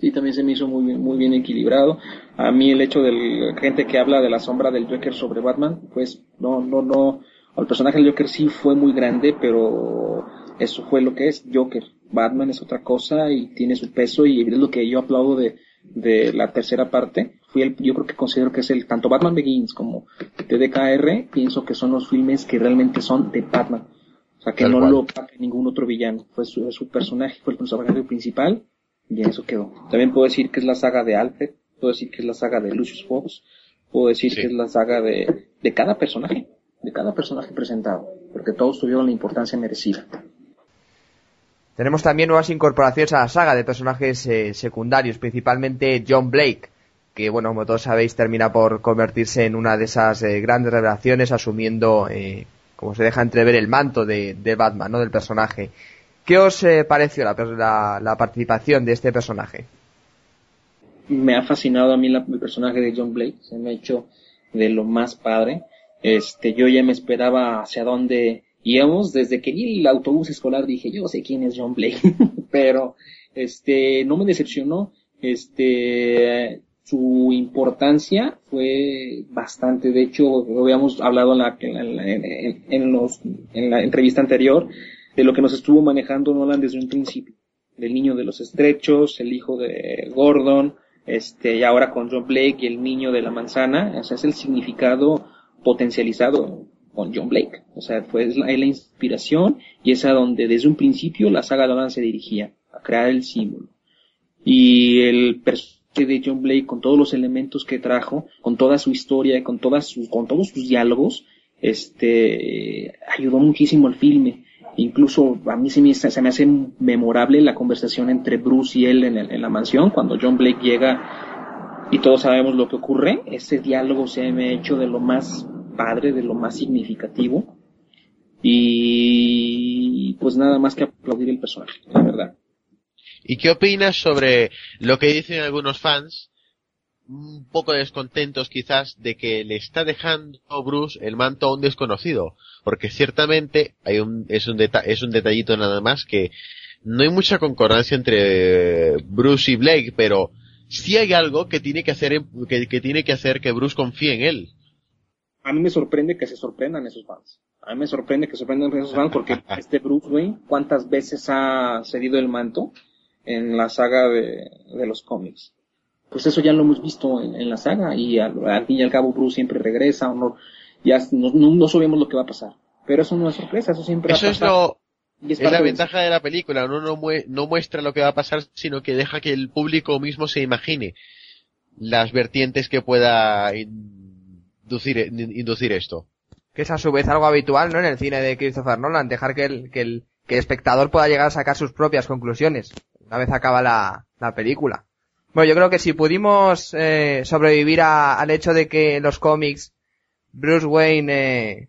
Sí, también se me hizo muy bien, muy bien equilibrado. A mí el hecho de la gente que habla de la sombra del Joker sobre Batman, pues no, no, no. El personaje del Joker sí fue muy grande, pero eso fue lo que es Joker. Batman es otra cosa y tiene su peso y es lo que yo aplaudo de, de la tercera parte. Fui el, yo creo que considero que es el, tanto Batman Begins como TDKR, pienso que son los filmes que realmente son de Batman. O sea, que no lo paga ningún otro villano. Fue su, su personaje, fue el personaje principal y eso quedó. También puedo decir que es la saga de Alfred, puedo decir que es la saga de Lucius Fox, puedo decir que es la saga de, de cada personaje, de cada personaje presentado, porque todos tuvieron la importancia merecida. Tenemos también nuevas incorporaciones a la saga de personajes eh, secundarios, principalmente John Blake, que bueno, como todos sabéis, termina por convertirse en una de esas eh, grandes revelaciones, asumiendo, eh, como se deja entrever, el manto de, de Batman, ¿no? Del personaje. ¿Qué os eh, pareció la, participación de este personaje? Me ha fascinado a mí el personaje de John Blake, se me ha hecho de lo más padre. Este, yo ya me esperaba hacia dónde íbamos, desde que vi el autobús escolar dije, yo sé quién es John Blake, pero este, no me decepcionó, este, su importancia fue bastante, de hecho, lo habíamos hablado en la, en, los, en la entrevista anterior, de lo que nos estuvo manejando Nolan desde un principio. Del niño de los estrechos, el hijo de Gordon, este, y ahora con John Blake y el niño de la manzana. Ese es el significado potencializado con John Blake. O sea, fue la, la inspiración y es a donde desde un principio la saga Nolan se dirigía, a crear el símbolo. Y el personaje de John Blake con todos los elementos que trajo, con toda su historia, con todas sus, con todos sus diálogos, este, ayudó muchísimo al filme. Incluso a mí se me, se me hace memorable la conversación entre Bruce y él en, el, en la mansión, cuando John Blake llega y todos sabemos lo que ocurre. Ese diálogo se me ha hecho de lo más padre, de lo más significativo. Y pues nada más que aplaudir el personaje, la verdad. ¿Y qué opinas sobre lo que dicen algunos fans, un poco descontentos quizás, de que le está dejando Bruce el manto a un desconocido? Porque ciertamente hay un, es, un es un detallito nada más que no hay mucha concordancia entre Bruce y Blake, pero sí hay algo que tiene que hacer que, que tiene que hacer que Bruce confíe en él. A mí me sorprende que se sorprendan esos fans. A mí me sorprende que se sorprendan esos fans porque este Bruce Wayne, ¿cuántas veces ha cedido el manto? en la saga de, de los cómics. Pues eso ya lo hemos visto en, en la saga y al, al, fin y al cabo Bruce siempre regresa, o no, ya no, no, no, sabemos lo que va a pasar. Pero eso no es sorpresa, eso siempre eso va a pasar. Es lo... Es, es la ventaja de la película, uno no, no muestra lo que va a pasar, sino que deja que el público mismo se imagine las vertientes que pueda inducir, inducir esto. Que es a su vez algo habitual, ¿no? En el cine de Christopher Nolan, dejar que el, que el, que el espectador pueda llegar a sacar sus propias conclusiones una vez acaba la, la película. Bueno, yo creo que si pudimos eh, sobrevivir a, al hecho de que en los cómics Bruce Wayne eh,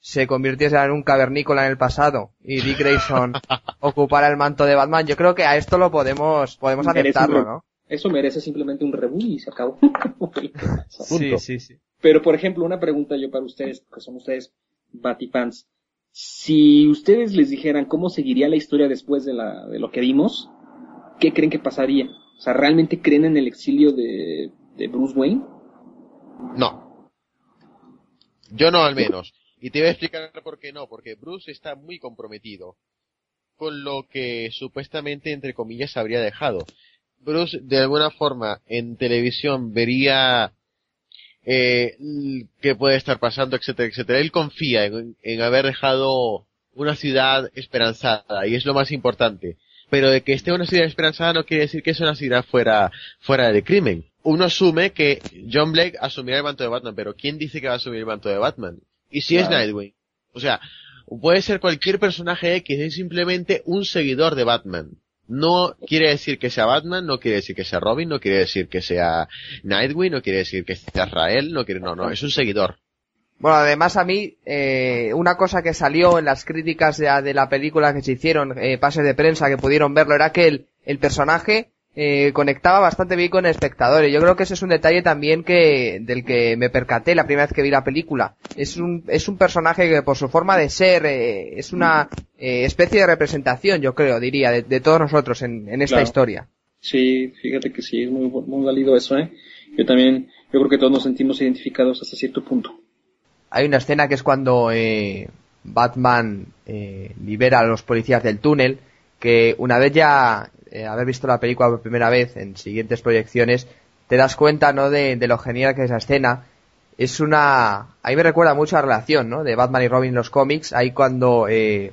se convirtiese en un cavernícola en el pasado y Dick Grayson ocupara el manto de Batman, yo creo que a esto lo podemos podemos aceptarlo, ¿no? Eso merece simplemente un reboot y se acabó. sí, sí, sí. Pero, por ejemplo, una pregunta yo para ustedes, que son ustedes Batifans. Si ustedes les dijeran cómo seguiría la historia después de, la, de lo que vimos, ¿qué creen que pasaría? O sea, ¿realmente creen en el exilio de, de Bruce Wayne? No. Yo no al menos. Y te voy a explicar por qué no, porque Bruce está muy comprometido con lo que supuestamente, entre comillas, habría dejado. Bruce, de alguna forma, en televisión vería eh, qué puede estar pasando, etcétera, etcétera. Él confía en, en haber dejado una ciudad esperanzada, y es lo más importante pero de que esté una ciudad esperanzada no quiere decir que es una ciudad fuera, fuera de crimen. Uno asume que John Blake asumirá el manto de Batman, pero ¿quién dice que va a asumir el manto de Batman? ¿Y si claro. es Nightwing? O sea, puede ser cualquier personaje X, es simplemente un seguidor de Batman. No quiere decir que sea Batman, no quiere decir que sea Robin, no quiere decir que sea Nightwing, no quiere decir que sea Rael, no quiere, no, no, es un seguidor. Bueno, además a mí, eh, una cosa que salió en las críticas de, de la película que se hicieron, eh, pases de prensa que pudieron verlo, era que el, el personaje eh, conectaba bastante bien con el espectador. Y yo creo que ese es un detalle también que, del que me percaté la primera vez que vi la película. Es un, es un personaje que por su forma de ser, eh, es una eh, especie de representación, yo creo, diría, de, de todos nosotros en, en esta Claro. historia. Sí, fíjate que sí, es muy, muy válido eso, ¿eh? Yo también, yo creo que todos nos sentimos identificados hasta cierto punto. Hay una escena que es cuando eh, Batman eh, libera a los policías del túnel, que una vez ya eh, haber visto la película por primera vez en siguientes proyecciones, te das cuenta, ¿no? De, lo genial que es esa escena. Es una, ahí me recuerda mucho a la relación, ¿no? De Batman y Robin en los cómics, ahí cuando eh,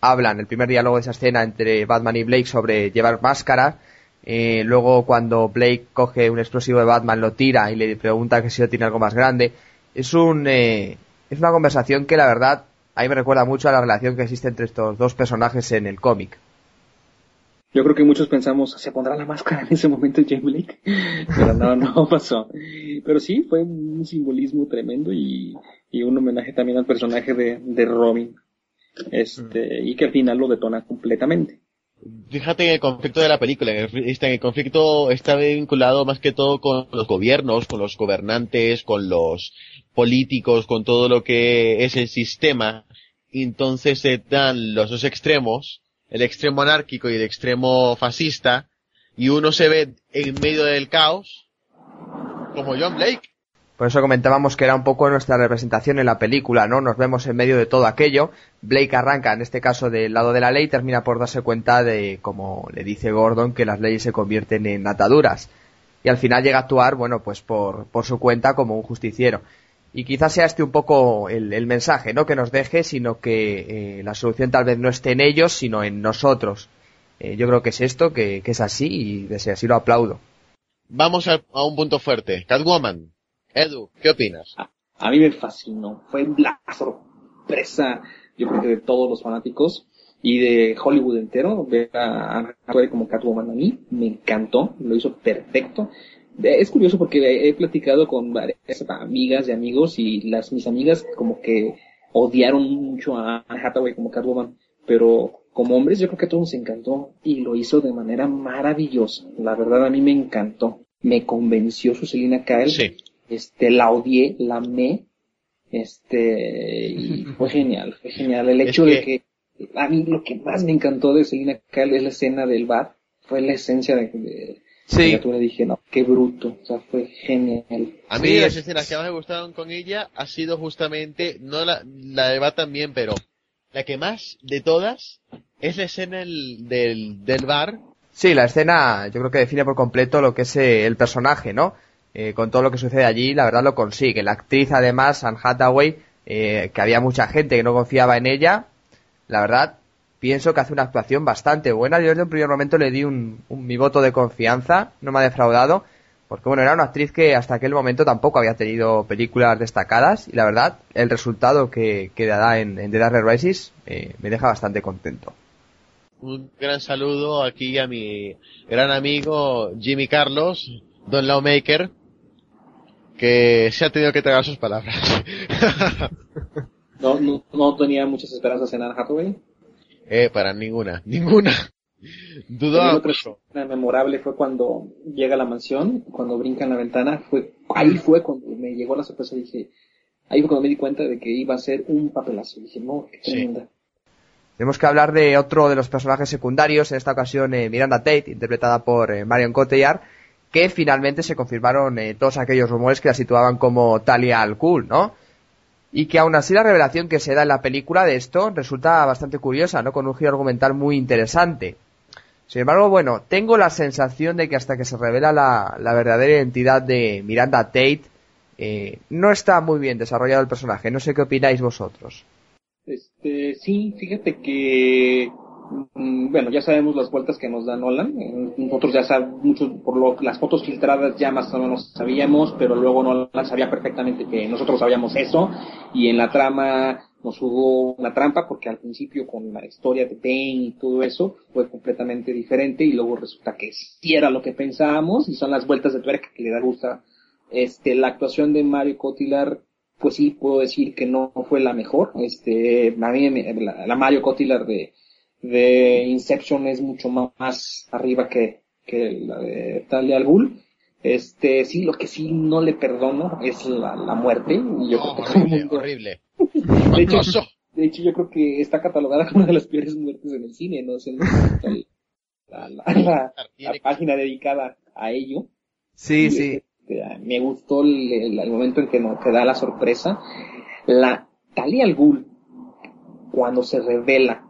hablan, el primer diálogo de esa escena entre Batman y Blake sobre llevar máscara, eh, luego cuando Blake coge un explosivo de Batman, lo tira y le pregunta que si no tiene algo más grande. Es un, eh, es una conversación que la verdad, ahí me recuerda mucho a la relación que existe entre estos dos personajes en el cómic. Yo creo que muchos pensamos, ¿se pondrá la máscara en ese momento James Blake? Pero no, no pasó. Pero sí, fue un simbolismo tremendo y, y un homenaje también al personaje de, de Robin. Este, y que al final lo detona completamente. Fíjate en el conflicto de la película, en el, este, en el conflicto está vinculado más que todo con los gobiernos, con los gobernantes, con los políticos, con todo lo que es el sistema. Entonces se dan los dos extremos, el extremo anárquico y el extremo fascista, y uno se ve en medio del caos, como John Blake. Por eso comentábamos que era un poco nuestra representación en la película, ¿no? Nos vemos en medio de todo aquello. Blake arranca, en este caso, del lado de la ley, termina por darse cuenta de, como le dice Gordon, que las leyes se convierten en ataduras. Y al final llega a actuar, bueno, pues por, por su cuenta como un justiciero. Y quizás sea este un poco el, mensaje, no que nos deje, sino que eh, la solución tal vez no esté en ellos, sino en nosotros. Eh, yo creo que es esto, que, es así y desde así lo aplaudo. Vamos a, un punto fuerte. Catwoman. Edu, ¿qué opinas? A, mí me fascinó. Fue la sorpresa, yo creo que de todos los fanáticos y de Hollywood entero, ver a Anne como Catwoman a mí me encantó, lo hizo perfecto. Es curioso porque he platicado con varias amigas y amigos y las mis amigas como que odiaron mucho a Hathaway como Catwoman, pero como hombres yo creo que a todos nos encantó y lo hizo de manera maravillosa. La verdad a mí me encantó. Me convenció su Selina Kyle. Sí. Este, la odié, la amé. Este, y fue genial, fue genial. El hecho de que a mí lo que más me encantó de Selina Kyle es la escena del bar. Fue la esencia de, Sí. Y dije, no, qué bruto, o sea, fue genial. A mí las escenas que más me gustaron con ella ha sido justamente, no la, la de Bat también, pero la que más de todas es la escena del, del bar. Sí, la escena yo creo que define por completo lo que es eh, el personaje, ¿no? Eh, con todo lo que sucede allí, la verdad lo consigue. La actriz, además, Anne Hathaway, eh, que había mucha gente que no confiaba en ella, la verdad, pienso que hace una actuación bastante buena. Yo desde un primer momento le di un, mi voto de confianza, no me ha defraudado, porque bueno, era una actriz que hasta aquel momento tampoco había tenido películas destacadas y la verdad, el resultado que, que da en, en The Dark Rises me deja bastante contento un gran saludo aquí a mi gran amigo Jimmy Carlos, Don Lawmaker, que se ha tenido que tragar sus palabras. ¿No, no, tenía muchas esperanzas en Anne Hathaway? Eh, para ninguna, ninguna. Dudo Una memorable fue cuando llega a la mansión, cuando brinca en la ventana, fue, ahí fue cuando me llegó la sorpresa, dije, ahí fue cuando me di cuenta de que iba a ser un papelazo, dije, no, qué tremenda. Tenemos que hablar de otro de los personajes secundarios, en esta ocasión eh, Miranda Tate, interpretada por eh, Marion Cotillard, que finalmente se confirmaron eh, todos aquellos rumores que la situaban como Talia al Ghul, ¿no? Y que aún así la revelación que se da en la película de esto resulta bastante curiosa, ¿no? Con un giro argumental muy interesante. Sin embargo, bueno, tengo la sensación de que hasta que se revela la, la verdadera identidad de Miranda Tate, no está muy bien desarrollado el personaje. No sé qué opináis vosotros. Este, sí, fíjate que, bueno, ya sabemos las vueltas que nos da Nolan. Nosotros ya sabemos, mucho por lo, las fotos filtradas ya más o menos sabíamos, pero luego Nolan sabía perfectamente que nosotros sabíamos eso. Y en la trama nos jugó una trampa porque al principio con la historia de Bane y todo eso fue completamente diferente y luego resulta que sí era lo que pensábamos y son las vueltas de tuerca que le da gusto. Este, la actuación de Mario Cotillard pues sí puedo decir que no fue la mejor. Este, a mí la, Mario Cotillard de, de Inception es mucho más arriba que, que la de Talia al Ghul. Este, sí, lo que sí no le perdono es la, la muerte. Y yo creo que horrible, De hecho, de hecho, yo creo que está catalogada como una de las peores muertes en el cine, ¿no? la, la, la, página dedicada a ello. Sí, sí. Este, me gustó el, momento en que nos da la sorpresa. La Talia al Ghul, cuando se revela,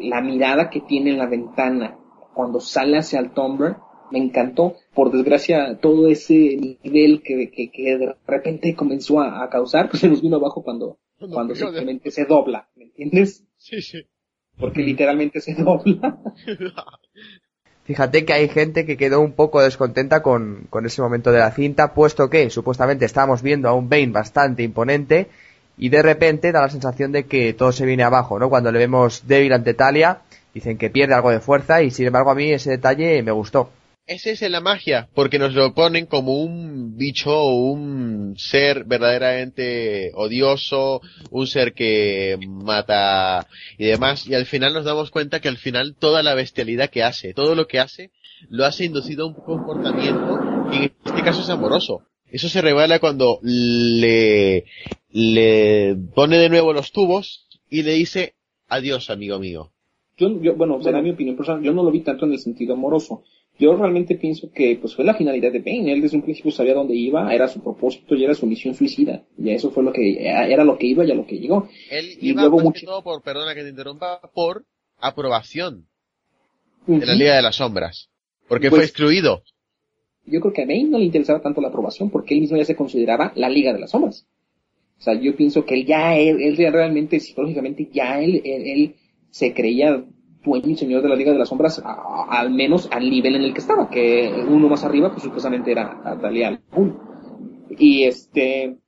la mirada que tiene en la ventana, cuando sale hacia el Tomber, me encantó. Por desgracia, todo ese nivel que, que, de repente comenzó a, causar, pues se nos vino abajo cuando, cuando simplemente se dobla, ¿me entiendes? Sí, sí. Porque literalmente se dobla. Fíjate que hay gente que quedó un poco descontenta con, con ese momento de la cinta, puesto que supuestamente estábamos viendo a un Bane bastante imponente y de repente da la sensación de que todo se viene abajo, ¿no? Cuando le vemos débil ante Talia, dicen que pierde algo de fuerza y sin embargo a mí ese detalle me gustó. Esa es la magia, porque nos lo ponen como un bicho o un ser verdaderamente odioso, un ser que mata y demás, y al final nos damos cuenta que al final toda la bestialidad que hace, todo lo que hace, lo hace inducido a un comportamiento que en este caso es amoroso. Eso se revela cuando le, le pone de nuevo los tubos y le dice, adiós amigo mío. Yo, yo bueno, será mi opinión personal, yo no lo vi tanto en el sentido amoroso yo realmente pienso que pues fue la finalidad de Bane. Él desde un principio sabía dónde iba, era su propósito y era su misión suicida. Y eso fue lo que era lo que iba y a lo que llegó. Él y iba luego mucho... todo por, perdona que te interrumpa, por aprobación de la Liga de las Sombras. Porque fue pues, excluido. Yo creo que a Bane no le interesaba tanto la aprobación porque él mismo ya se consideraba la Liga de las Sombras. O sea, yo pienso que él ya, él, él realmente, psicológicamente, ya él, él, se creía dueño y señor de la Liga de las Sombras, al menos al nivel en el que estaba, que uno más arriba, pues supuestamente era Talia Y este,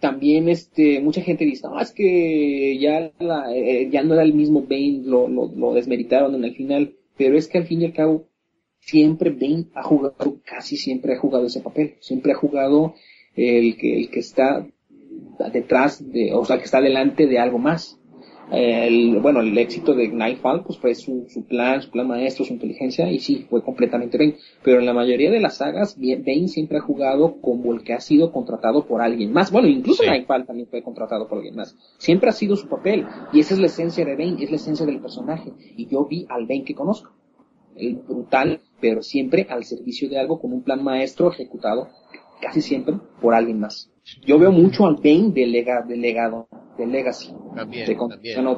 también este, mucha gente dice, no, es que ya, la, eh, ya no era el mismo Bane, lo, lo, lo desmeritaron en el final, pero es que al fin y al cabo, siempre Bane ha jugado, casi siempre ha jugado ese papel, siempre ha jugado el que, el que está detrás de, o sea, que está delante de algo más. El, bueno, el éxito de Nightfall pues fue su, su plan, su plan maestro, su inteligencia y sí, fue completamente Bane. Pero en la mayoría de las sagas, Bane siempre ha jugado como el que ha sido contratado por alguien más. Bueno, incluso Nightfall también fue contratado por alguien más. Siempre ha sido su papel y esa es la esencia de Bane, es la esencia del personaje. Y yo vi al Bane que conozco. El brutal, pero siempre al servicio de algo con un plan maestro ejecutado casi siempre por alguien más. Yo veo mucho al Bane de, legado, de Legacy. También,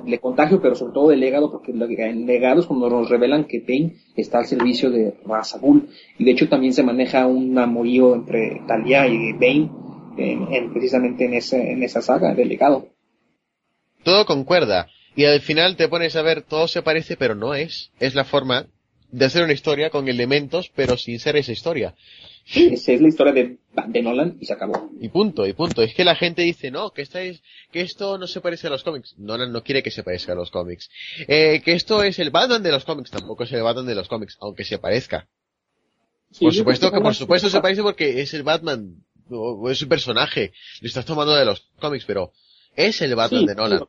le contagio, pero sobre todo de legado, porque en legado es cuando nos revelan que Bane está al servicio de Ra's Y de hecho también se maneja un amorío entre Talia y Bane en, precisamente en, ese, en esa saga de legado. Todo concuerda. Y al final te pones a ver, todo se parece, pero no es. Es la forma de hacer una historia con elementos, pero sin ser esa historia. Esa es la historia de, de, Nolan y se acabó. Y punto, y punto. Es que la gente dice, no, que, esta es, que esto no se parece a los cómics. Nolan no quiere que se parezca a los cómics. Eh, que esto es el Batman de los cómics. Tampoco es el Batman de los cómics, aunque se parezca. por supuesto que, por supuesto se parece porque es el Batman, o es un personaje. Lo estás tomando de los cómics, pero es el Batman de Nolan.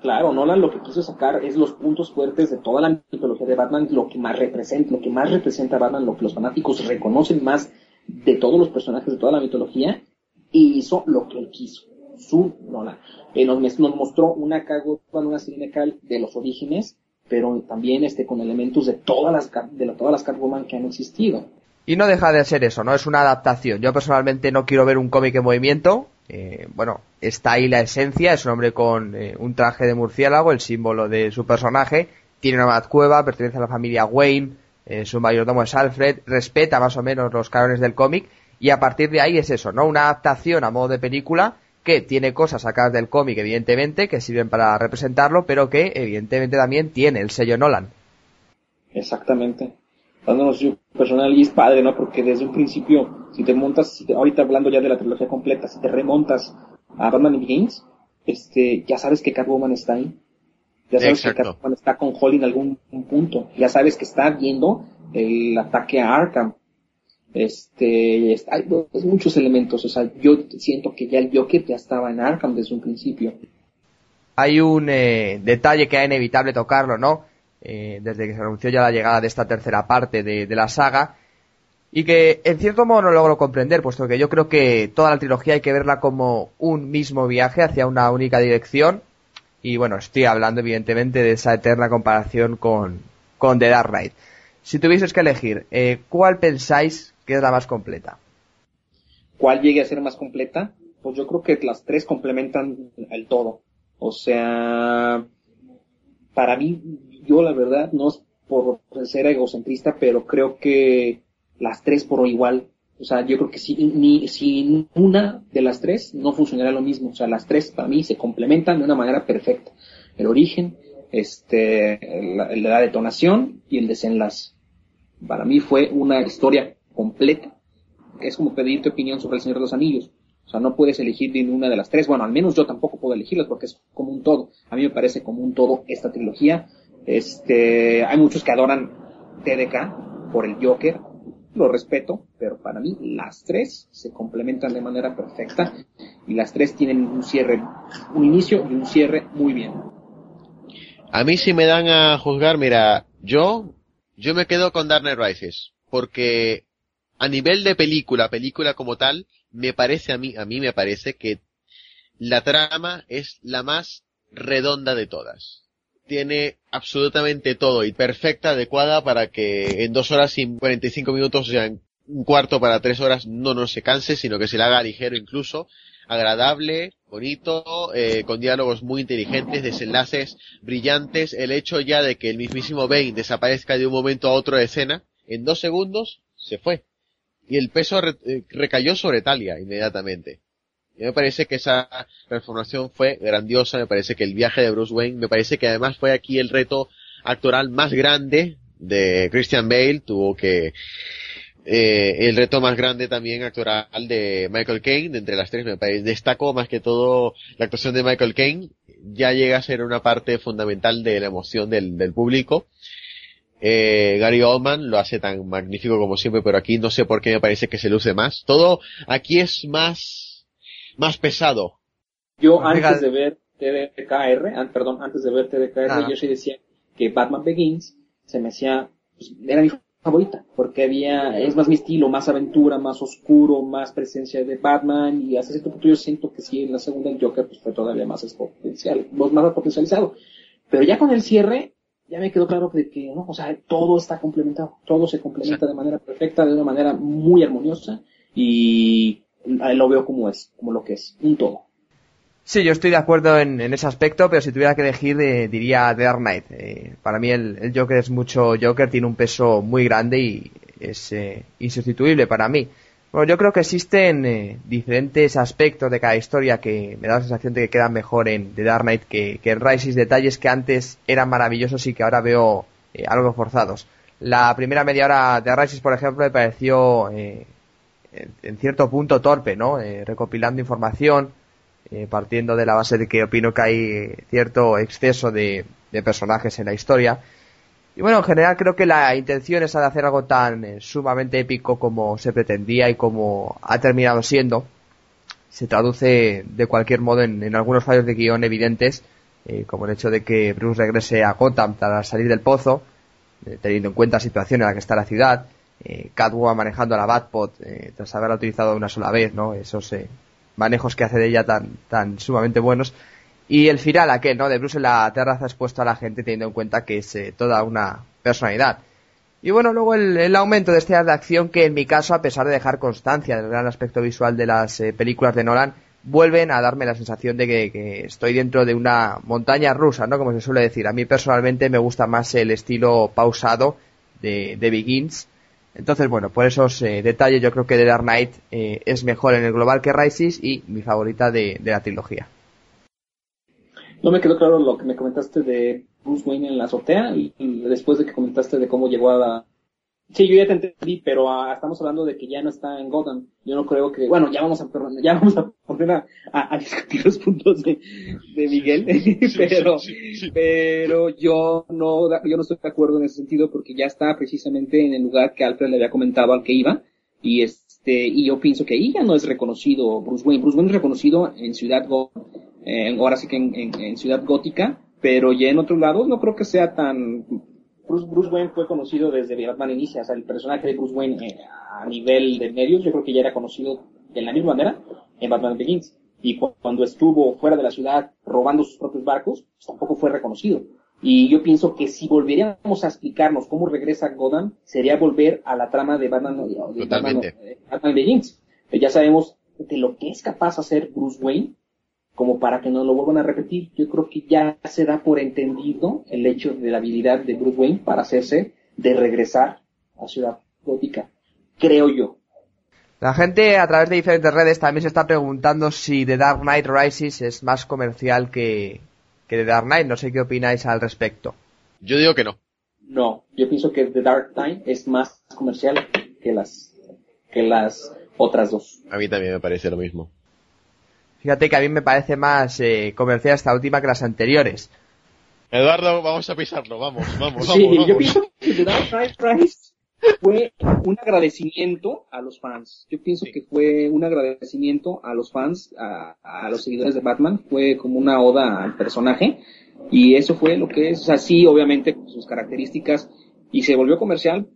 Claro, Nolan lo que quiso sacar es los puntos fuertes de toda la mitología de Batman, lo que más representa, lo que más representa a Batman, lo que los fanáticos reconocen más de todos los personajes de toda la mitología, y hizo lo que él quiso. Su Nolan. Eh, nos, mostró una Catwoman, una serie de los orígenes, pero también este con elementos de todas las de todas las Catwoman que han existido. Y no deja de ser eso, ¿no? Es una adaptación. Yo personalmente no quiero ver un cómic en movimiento, eh, bueno, está ahí la esencia, es un hombre con eh, un traje de murciélago, el símbolo de su personaje, tiene una cueva, pertenece a la familia Wayne, eh, su mayordomo es Alfred, respeta más o menos los cánones del cómic, y a partir de ahí es eso, ¿no? Una adaptación a modo de película que tiene cosas sacadas del cómic, evidentemente, que sirven para representarlo, pero que evidentemente también tiene el sello Nolan. Exactamente dándonos yo personal y es padre, ¿no? Porque desde un principio, si te montas, si ahorita hablando ya de la trilogía completa, si te remontas a Batman Begins, este, ya sabes que Catwoman está ahí. Ya sabes que Catwoman está con Holly en algún punto. Ya sabes que está viendo el ataque a Arkham. Este, hay pues, muchos elementos. O sea, yo siento que ya el Joker ya estaba en Arkham desde un principio. Hay un eh, detalle que es inevitable tocarlo, ¿no? Eh, desde que se anunció ya la llegada de esta tercera parte de, la saga, y que en cierto modo no logro comprender, puesto que yo creo que toda la trilogía hay que verla como un mismo viaje hacia una única dirección, y bueno, estoy hablando evidentemente de esa eterna comparación con, con The Dark Knight. Si tuvieses que elegir, eh, ¿cuál pensáis que es la más completa? ¿Cuál llegue a ser más completa? Pues yo creo que las tres complementan el todo. O sea, para mí yo la verdad, no es por ser egocentrista, pero creo que las tres por igual, o sea, yo creo que si, ni, si una de las tres no funcionará lo mismo, o sea, las tres para mí se complementan de una manera perfecta. El origen, este, la, la detonación y el desenlace. Para mí fue una historia completa. Es como pedirte opinión sobre el Señor de los Anillos. O sea, no puedes elegir ni una de las tres. Bueno, al menos yo tampoco puedo elegirlas porque es como un todo. A mí me parece como un todo esta trilogía. Este, hay muchos que adoran TDK por el Joker, lo respeto, pero para mí las tres se complementan de manera perfecta y las tres tienen un cierre, un inicio y un cierre muy bien. A mí si me dan a juzgar, mira, yo, yo me quedo con Dark Knight Rises, porque a nivel de película, película como tal, me parece a mí, a mí me parece que la trama es la más redonda de todas tiene absolutamente todo y perfecta, adecuada para que en dos horas y 45 minutos, o sea, en un cuarto para tres horas, no nos se canse, sino que se le haga ligero incluso, agradable, bonito, eh, con diálogos muy inteligentes, desenlaces brillantes, el hecho ya de que el mismísimo Bane desaparezca de un momento a otro de escena, en dos segundos se fue. Y el peso eh, recayó sobre Talia inmediatamente. Me parece que esa transformación fue grandiosa, me parece que el viaje de Bruce Wayne, me parece que además fue aquí el reto actoral más grande de Christian Bale, tuvo que eh, el reto más grande también actoral de Michael Caine, entre las tres me parece, destaco más que todo la actuación de Michael Caine, ya llega a ser una parte fundamental de la emoción del, del público. Eh, Gary Oldman lo hace tan magnífico como siempre, pero aquí no sé por qué me parece que se luce más. Todo aquí es más, más pesado. Yo antes de ver TDKR, perdón, antes de ver TDKR, yo sí decía que Batman Begins se me hacía, pues, era mi favorita, porque había, es más mi estilo, más aventura, más oscuro, más presencia de Batman, y hasta cierto punto yo siento que sí, en la segunda el Joker pues fue todavía más potencial, más potencializado. Pero ya con el cierre, ya me quedó claro que, que no, o sea, todo está complementado, todo se complementa de manera perfecta, de una manera muy armoniosa, y lo veo como es, como lo que es, un todo. Sí, yo estoy de acuerdo en, ese aspecto, pero si tuviera que elegir eh, diría The Dark Knight. Eh, para mí el, Joker es mucho Joker, tiene un peso muy grande y es eh, insustituible para mí. Bueno, yo creo que existen diferentes aspectos de cada historia que me da la sensación de que quedan mejor en The Dark Knight que, en Rises, detalles que antes eran maravillosos y que ahora veo algo forzados. La primera media hora de Rises, por ejemplo, me pareció en, cierto punto torpe, ¿no? recopilando información, eh, partiendo de la base de que opino que hay cierto exceso de, personajes en la historia. Y bueno, en general creo que la intención es de hacer algo tan eh, sumamente épico como se pretendía y como ha terminado siendo. Se traduce de cualquier modo en, algunos fallos de guion evidentes, eh, como el hecho de que Bruce regrese a Gotham tras salir del pozo, teniendo en cuenta la situación en la que está la ciudad, Catwoman manejando a la Batpod tras haberla utilizado una sola vez, ¿no? Eso se, manejos que hace de ella tan, tan sumamente buenos. Y el final aquel, ¿no? De Bruce en la terraza expuesto a la gente teniendo en cuenta que es eh, toda una personalidad. Y bueno, luego el, aumento de este de acción que en mi caso, a pesar de dejar constancia del gran aspecto visual de las eh, películas de Nolan, vuelven a darme la sensación de que, estoy dentro de una montaña rusa, ¿no? Como se suele decir. A mí personalmente me gusta más el estilo pausado de, de Begins entonces, bueno, por esos eh, detalles yo creo que The Dark Knight eh, es mejor en el global que Rises y mi favorita de, la trilogía. No me quedó claro lo que me comentaste de Bruce Wayne en la azotea y, después de que comentaste de cómo llegó a la, Sí, yo ya te entendí, pero ah, estamos hablando de que ya no está en Gotham. Yo no creo que, bueno, ya vamos a, ya vamos a poner a, a, discutir los puntos de, de Miguel, pero, pero yo no, yo no estoy de acuerdo en ese sentido porque ya está precisamente en el lugar que Alfred le había comentado al que iba y este, y yo pienso que ahí ya no es reconocido Bruce Wayne. Bruce Wayne es reconocido en Ciudad Gótica, eh, ahora sí que en, en Ciudad Gótica, pero ya en otros lados no creo que sea tan Bruce, Wayne fue conocido desde Batman Inicia, o sea, el personaje de Bruce Wayne eh, a nivel de medios, yo creo que ya era conocido de la misma manera en Batman Begins. Y cuando estuvo fuera de la ciudad robando sus propios barcos, pues tampoco fue reconocido. Y yo pienso que si volveríamos a explicarnos cómo regresa Gotham, sería volver a la trama de Batman, de Batman, eh, Batman Begins. Ya sabemos de lo que es capaz de hacer Bruce Wayne como para que no lo vuelvan a repetir. Yo creo que ya se da por entendido el hecho de la habilidad de Bruce Wayne para hacerse de regresar a Ciudad Gótica. Creo yo. La gente a través de diferentes redes también se está preguntando si The Dark Knight Rises es más comercial que, que The Dark Knight. No sé qué opináis al respecto. Yo digo que no. No, yo pienso que The Dark Knight es más comercial que las, que las otras dos. A mí también me parece lo mismo. Fíjate que a mí me parece más eh, comercial esta última que las anteriores. Eduardo, vamos a pisarlo, vamos, vamos, sí, vamos. yo pienso que The Dark Knight fue un agradecimiento a los fans. Yo pienso que fue un agradecimiento a los fans, a, a, los seguidores de Batman. Fue como una oda al personaje. Y eso fue lo que es, o sea, sí, obviamente, sus características. Y se volvió comercial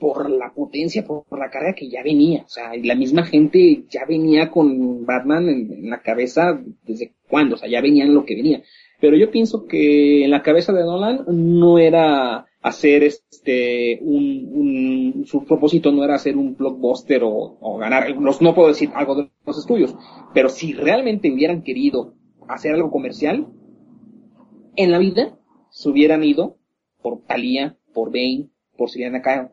por la potencia, por, la carga que ya venía. O sea, la misma gente ya venía con Batman en, la cabeza desde cuándo, o sea, ya venían lo que venía. Pero yo pienso que en la cabeza de Nolan no era hacer este un, un su propósito no era hacer un blockbuster o, ganar los no puedo decir algo de los estudios pero si realmente hubieran querido hacer algo comercial en la vida se hubieran ido por Thalia por Bane por Selena Kyle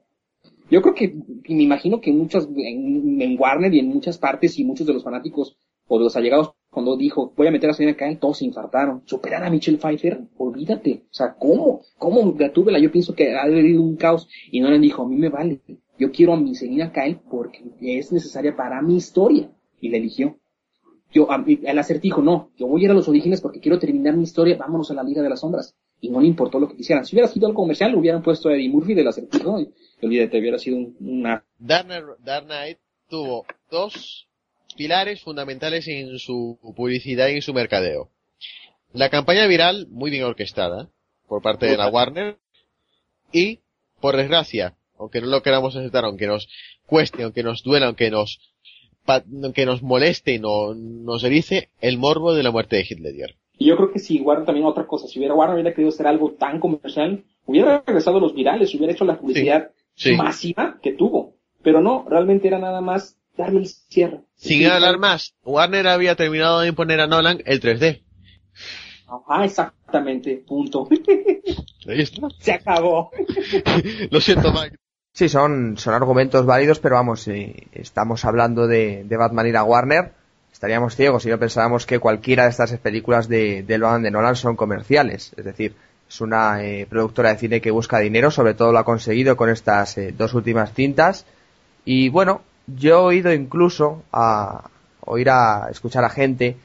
yo creo que, me imagino que muchas, en, Warner y en muchas partes y muchos de los fanáticos o de los allegados cuando dijo, voy a meter a Selena Kyle, todos se infartaron. Superar a Michelle Pfeiffer, olvídate. O sea, ¿cómo? ¿Cómo Gatúbela? Yo pienso que ha habido un caos. Y no le dijo, a mí me vale. Yo quiero a mi Selena Kyle porque es necesaria para mi historia. Y la eligió. Yo, el acertijo, no, yo voy a ir a los orígenes porque quiero terminar mi historia, vámonos a la Liga de las Sombras. Y no le importó lo que quisieran. Si hubiera sido algo comercial, lo hubieran puesto a Eddie Murphy del acertijo y olvídate, hubiera sido una... Dark Knight tuvo dos pilares fundamentales en su publicidad y en su mercadeo. La campaña viral, muy bien orquestada, por parte de la Warner, y, por desgracia, aunque no lo queramos aceptar, aunque nos cueste, aunque nos duela, aunque nos que nos moleste y no, nos dice el morbo de la muerte de Hitler. Y yo creo que si Warner también otra cosa, si hubiera Warner hubiera querido hacer algo tan comercial, hubiera regresado a los virales, hubiera hecho la publicidad masiva que tuvo. Pero no, realmente era nada más darle el cierre. Sin hablar más, Warner había terminado de imponer a Nolan el 3D. Ah, exactamente, punto. Ahí está. Se acabó. Lo siento, Mike. Sí, son, son argumentos válidos, pero vamos, eh, estamos hablando de, de, Batman y la Warner. Estaríamos ciegos si no pensábamos que cualquiera de estas películas de, de Batman de Nolan son comerciales. Es decir, es una eh, productora de cine que busca dinero, sobre todo lo ha conseguido con estas eh, dos últimas cintas. Y bueno, yo he oído incluso a oír a escuchar a gente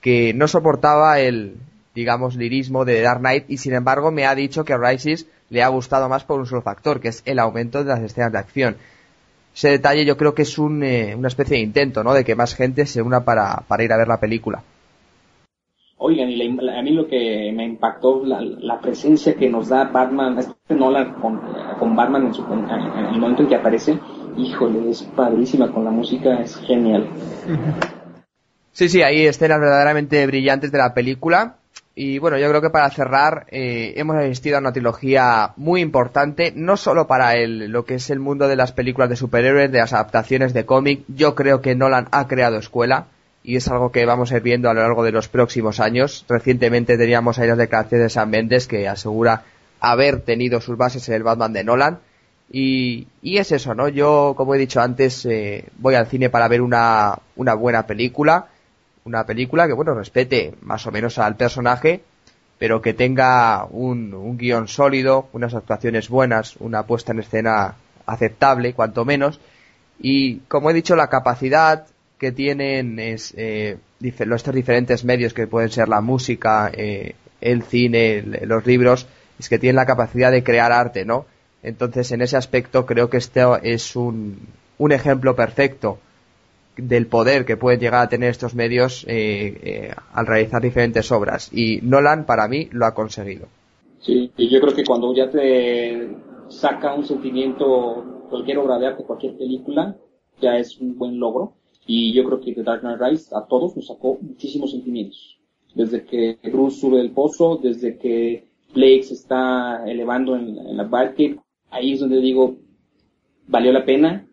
que no soportaba el, digamos, lirismo de Dark Knight y sin embargo me ha dicho que Rises le ha gustado más por un solo factor, que es el aumento de las escenas de acción. Ese detalle yo creo que es un, eh, una especie de intento, ¿no? De que más gente se una para, para ir a ver la película. Oigan, y a mí lo que me impactó, la, la presencia que nos da Batman, este Nolan con, con Batman en, su, en, el momento en que aparece, híjole, es padrísima con la música, es genial. Sí, sí, hay escenas verdaderamente brillantes de la película y bueno, yo creo que para cerrar, eh, hemos asistido a una trilogía muy importante, no solo para el, lo que es el mundo de las películas de superhéroes, de las adaptaciones de cómic. Yo creo que Nolan ha creado escuela y es algo que vamos a ir viendo a lo largo de los próximos años. Recientemente teníamos ahí las declaraciones de Sam Mendes que asegura haber tenido sus bases en el Batman de Nolan. Y, y es eso, ¿no? Yo, como he dicho antes, eh, voy al cine para ver una, una buena película una película que, bueno, respete más o menos al personaje, pero que tenga un, un guion sólido, unas actuaciones buenas, una puesta en escena aceptable, cuanto menos. Y, como he dicho, la capacidad que tienen es, eh, estos diferentes medios que pueden ser la música, eh, el cine, los libros, es que tienen la capacidad de crear arte, ¿no? Entonces, en ese aspecto creo que este es un, un ejemplo perfecto del poder que pueden llegar a tener estos medios eh, eh, al realizar diferentes obras. Y Nolan, para mí, lo ha conseguido. Sí, y yo creo que cuando ya te saca un sentimiento, cualquier obra de arte, cualquier película, ya es un buen logro. Y yo creo que The Dark Knight Rise a todos nos sacó muchísimos sentimientos. Desde que Bruce sube del pozo, desde que Blake se está elevando en, en la Batcave, ahí es donde digo, valió la pena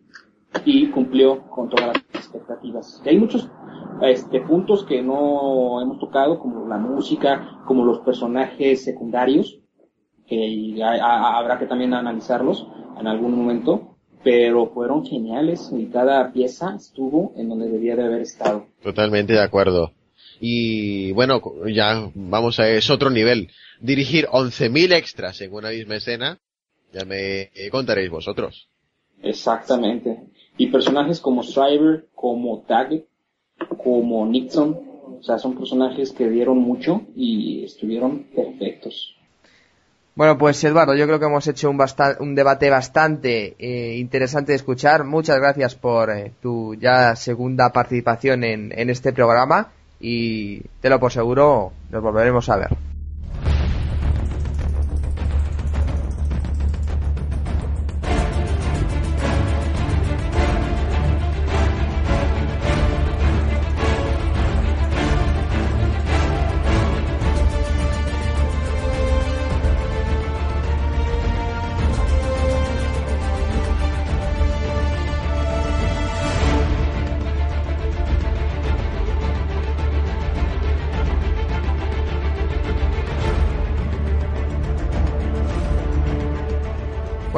y cumplió con todas las expectativas. Y hay muchos este, puntos que no hemos tocado, como la música, como los personajes secundarios, que habrá que también analizarlos en algún momento, pero fueron geniales y cada pieza estuvo en donde debía de haber estado. Totalmente de acuerdo. Y bueno, ya vamos a es otro nivel. Dirigir 11.000 extras en una misma escena, ya me contaréis vosotros. Exactamente. Y personajes como Striver, como Daggett, como Nixon, o sea, son personajes que dieron mucho y estuvieron perfectos. Bueno, pues Eduardo, yo creo que hemos hecho un, un debate bastante eh, interesante de escuchar. Muchas gracias por eh, tu ya segunda participación en, en este programa y te lo por seguro nos volveremos a ver.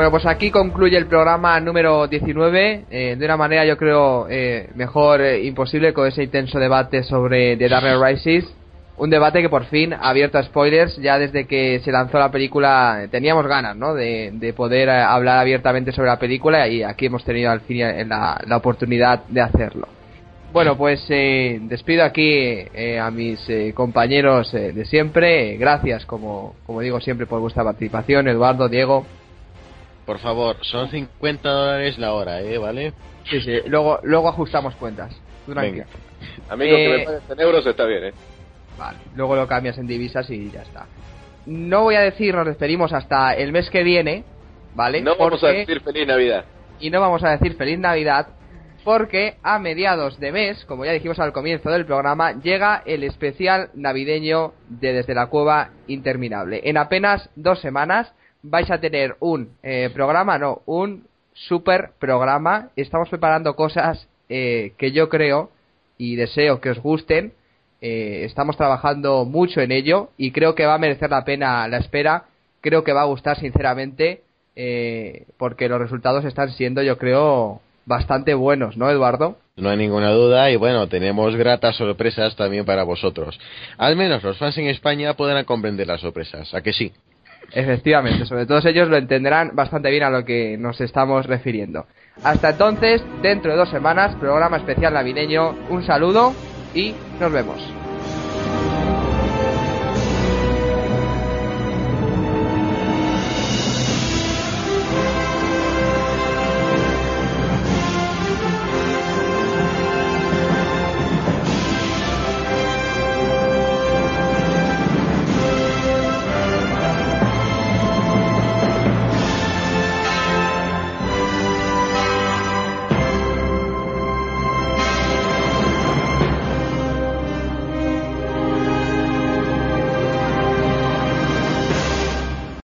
Bueno, pues aquí concluye el programa número 19, eh, de una manera yo creo eh, mejor eh, imposible con ese intenso debate sobre The Dark Rises. Un debate que por fin ha abierto a spoilers, ya desde que se lanzó la película teníamos ganas, ¿no? De, de poder hablar abiertamente sobre la película y aquí hemos tenido al fin la, la oportunidad de hacerlo. Bueno, pues despido aquí a mis compañeros de siempre. Gracias, como, como digo siempre, por vuestra participación, Eduardo, Diego. Por favor, son 50 dólares la hora, ¿eh? ¿Vale? Sí, sí, luego, luego ajustamos cuentas. Tú tranquilo. Venga. Amigo, que Eh, me pagues en euros está bien, ¿eh? Vale, luego lo cambias en divisas y ya está. No voy a decir, nos despedimos hasta el mes que viene, ¿vale? No vamos a decir feliz Navidad. y no vamos a decir feliz Navidad porque a mediados de mes, como ya dijimos al comienzo del programa, llega el especial navideño de Desde la Cueva Interminable. En apenas dos semanas vais a tener un eh, programa, no, un super programa. Estamos preparando cosas eh, que yo creo y deseo que os gusten. Eh, estamos trabajando mucho en ello y creo que va a merecer la pena la espera. Creo que va a gustar sinceramente eh, porque los resultados están siendo, yo creo, bastante buenos, ¿no, Eduardo? No hay ninguna duda y bueno, tenemos gratas sorpresas también para vosotros. Al menos los fans en España podrán comprender las sorpresas, ¿a que sí? Efectivamente, sobre todo ellos lo entenderán bastante bien a lo que nos estamos refiriendo. Hasta entonces, dentro de dos semanas, programa especial navideño. Un saludo y nos vemos.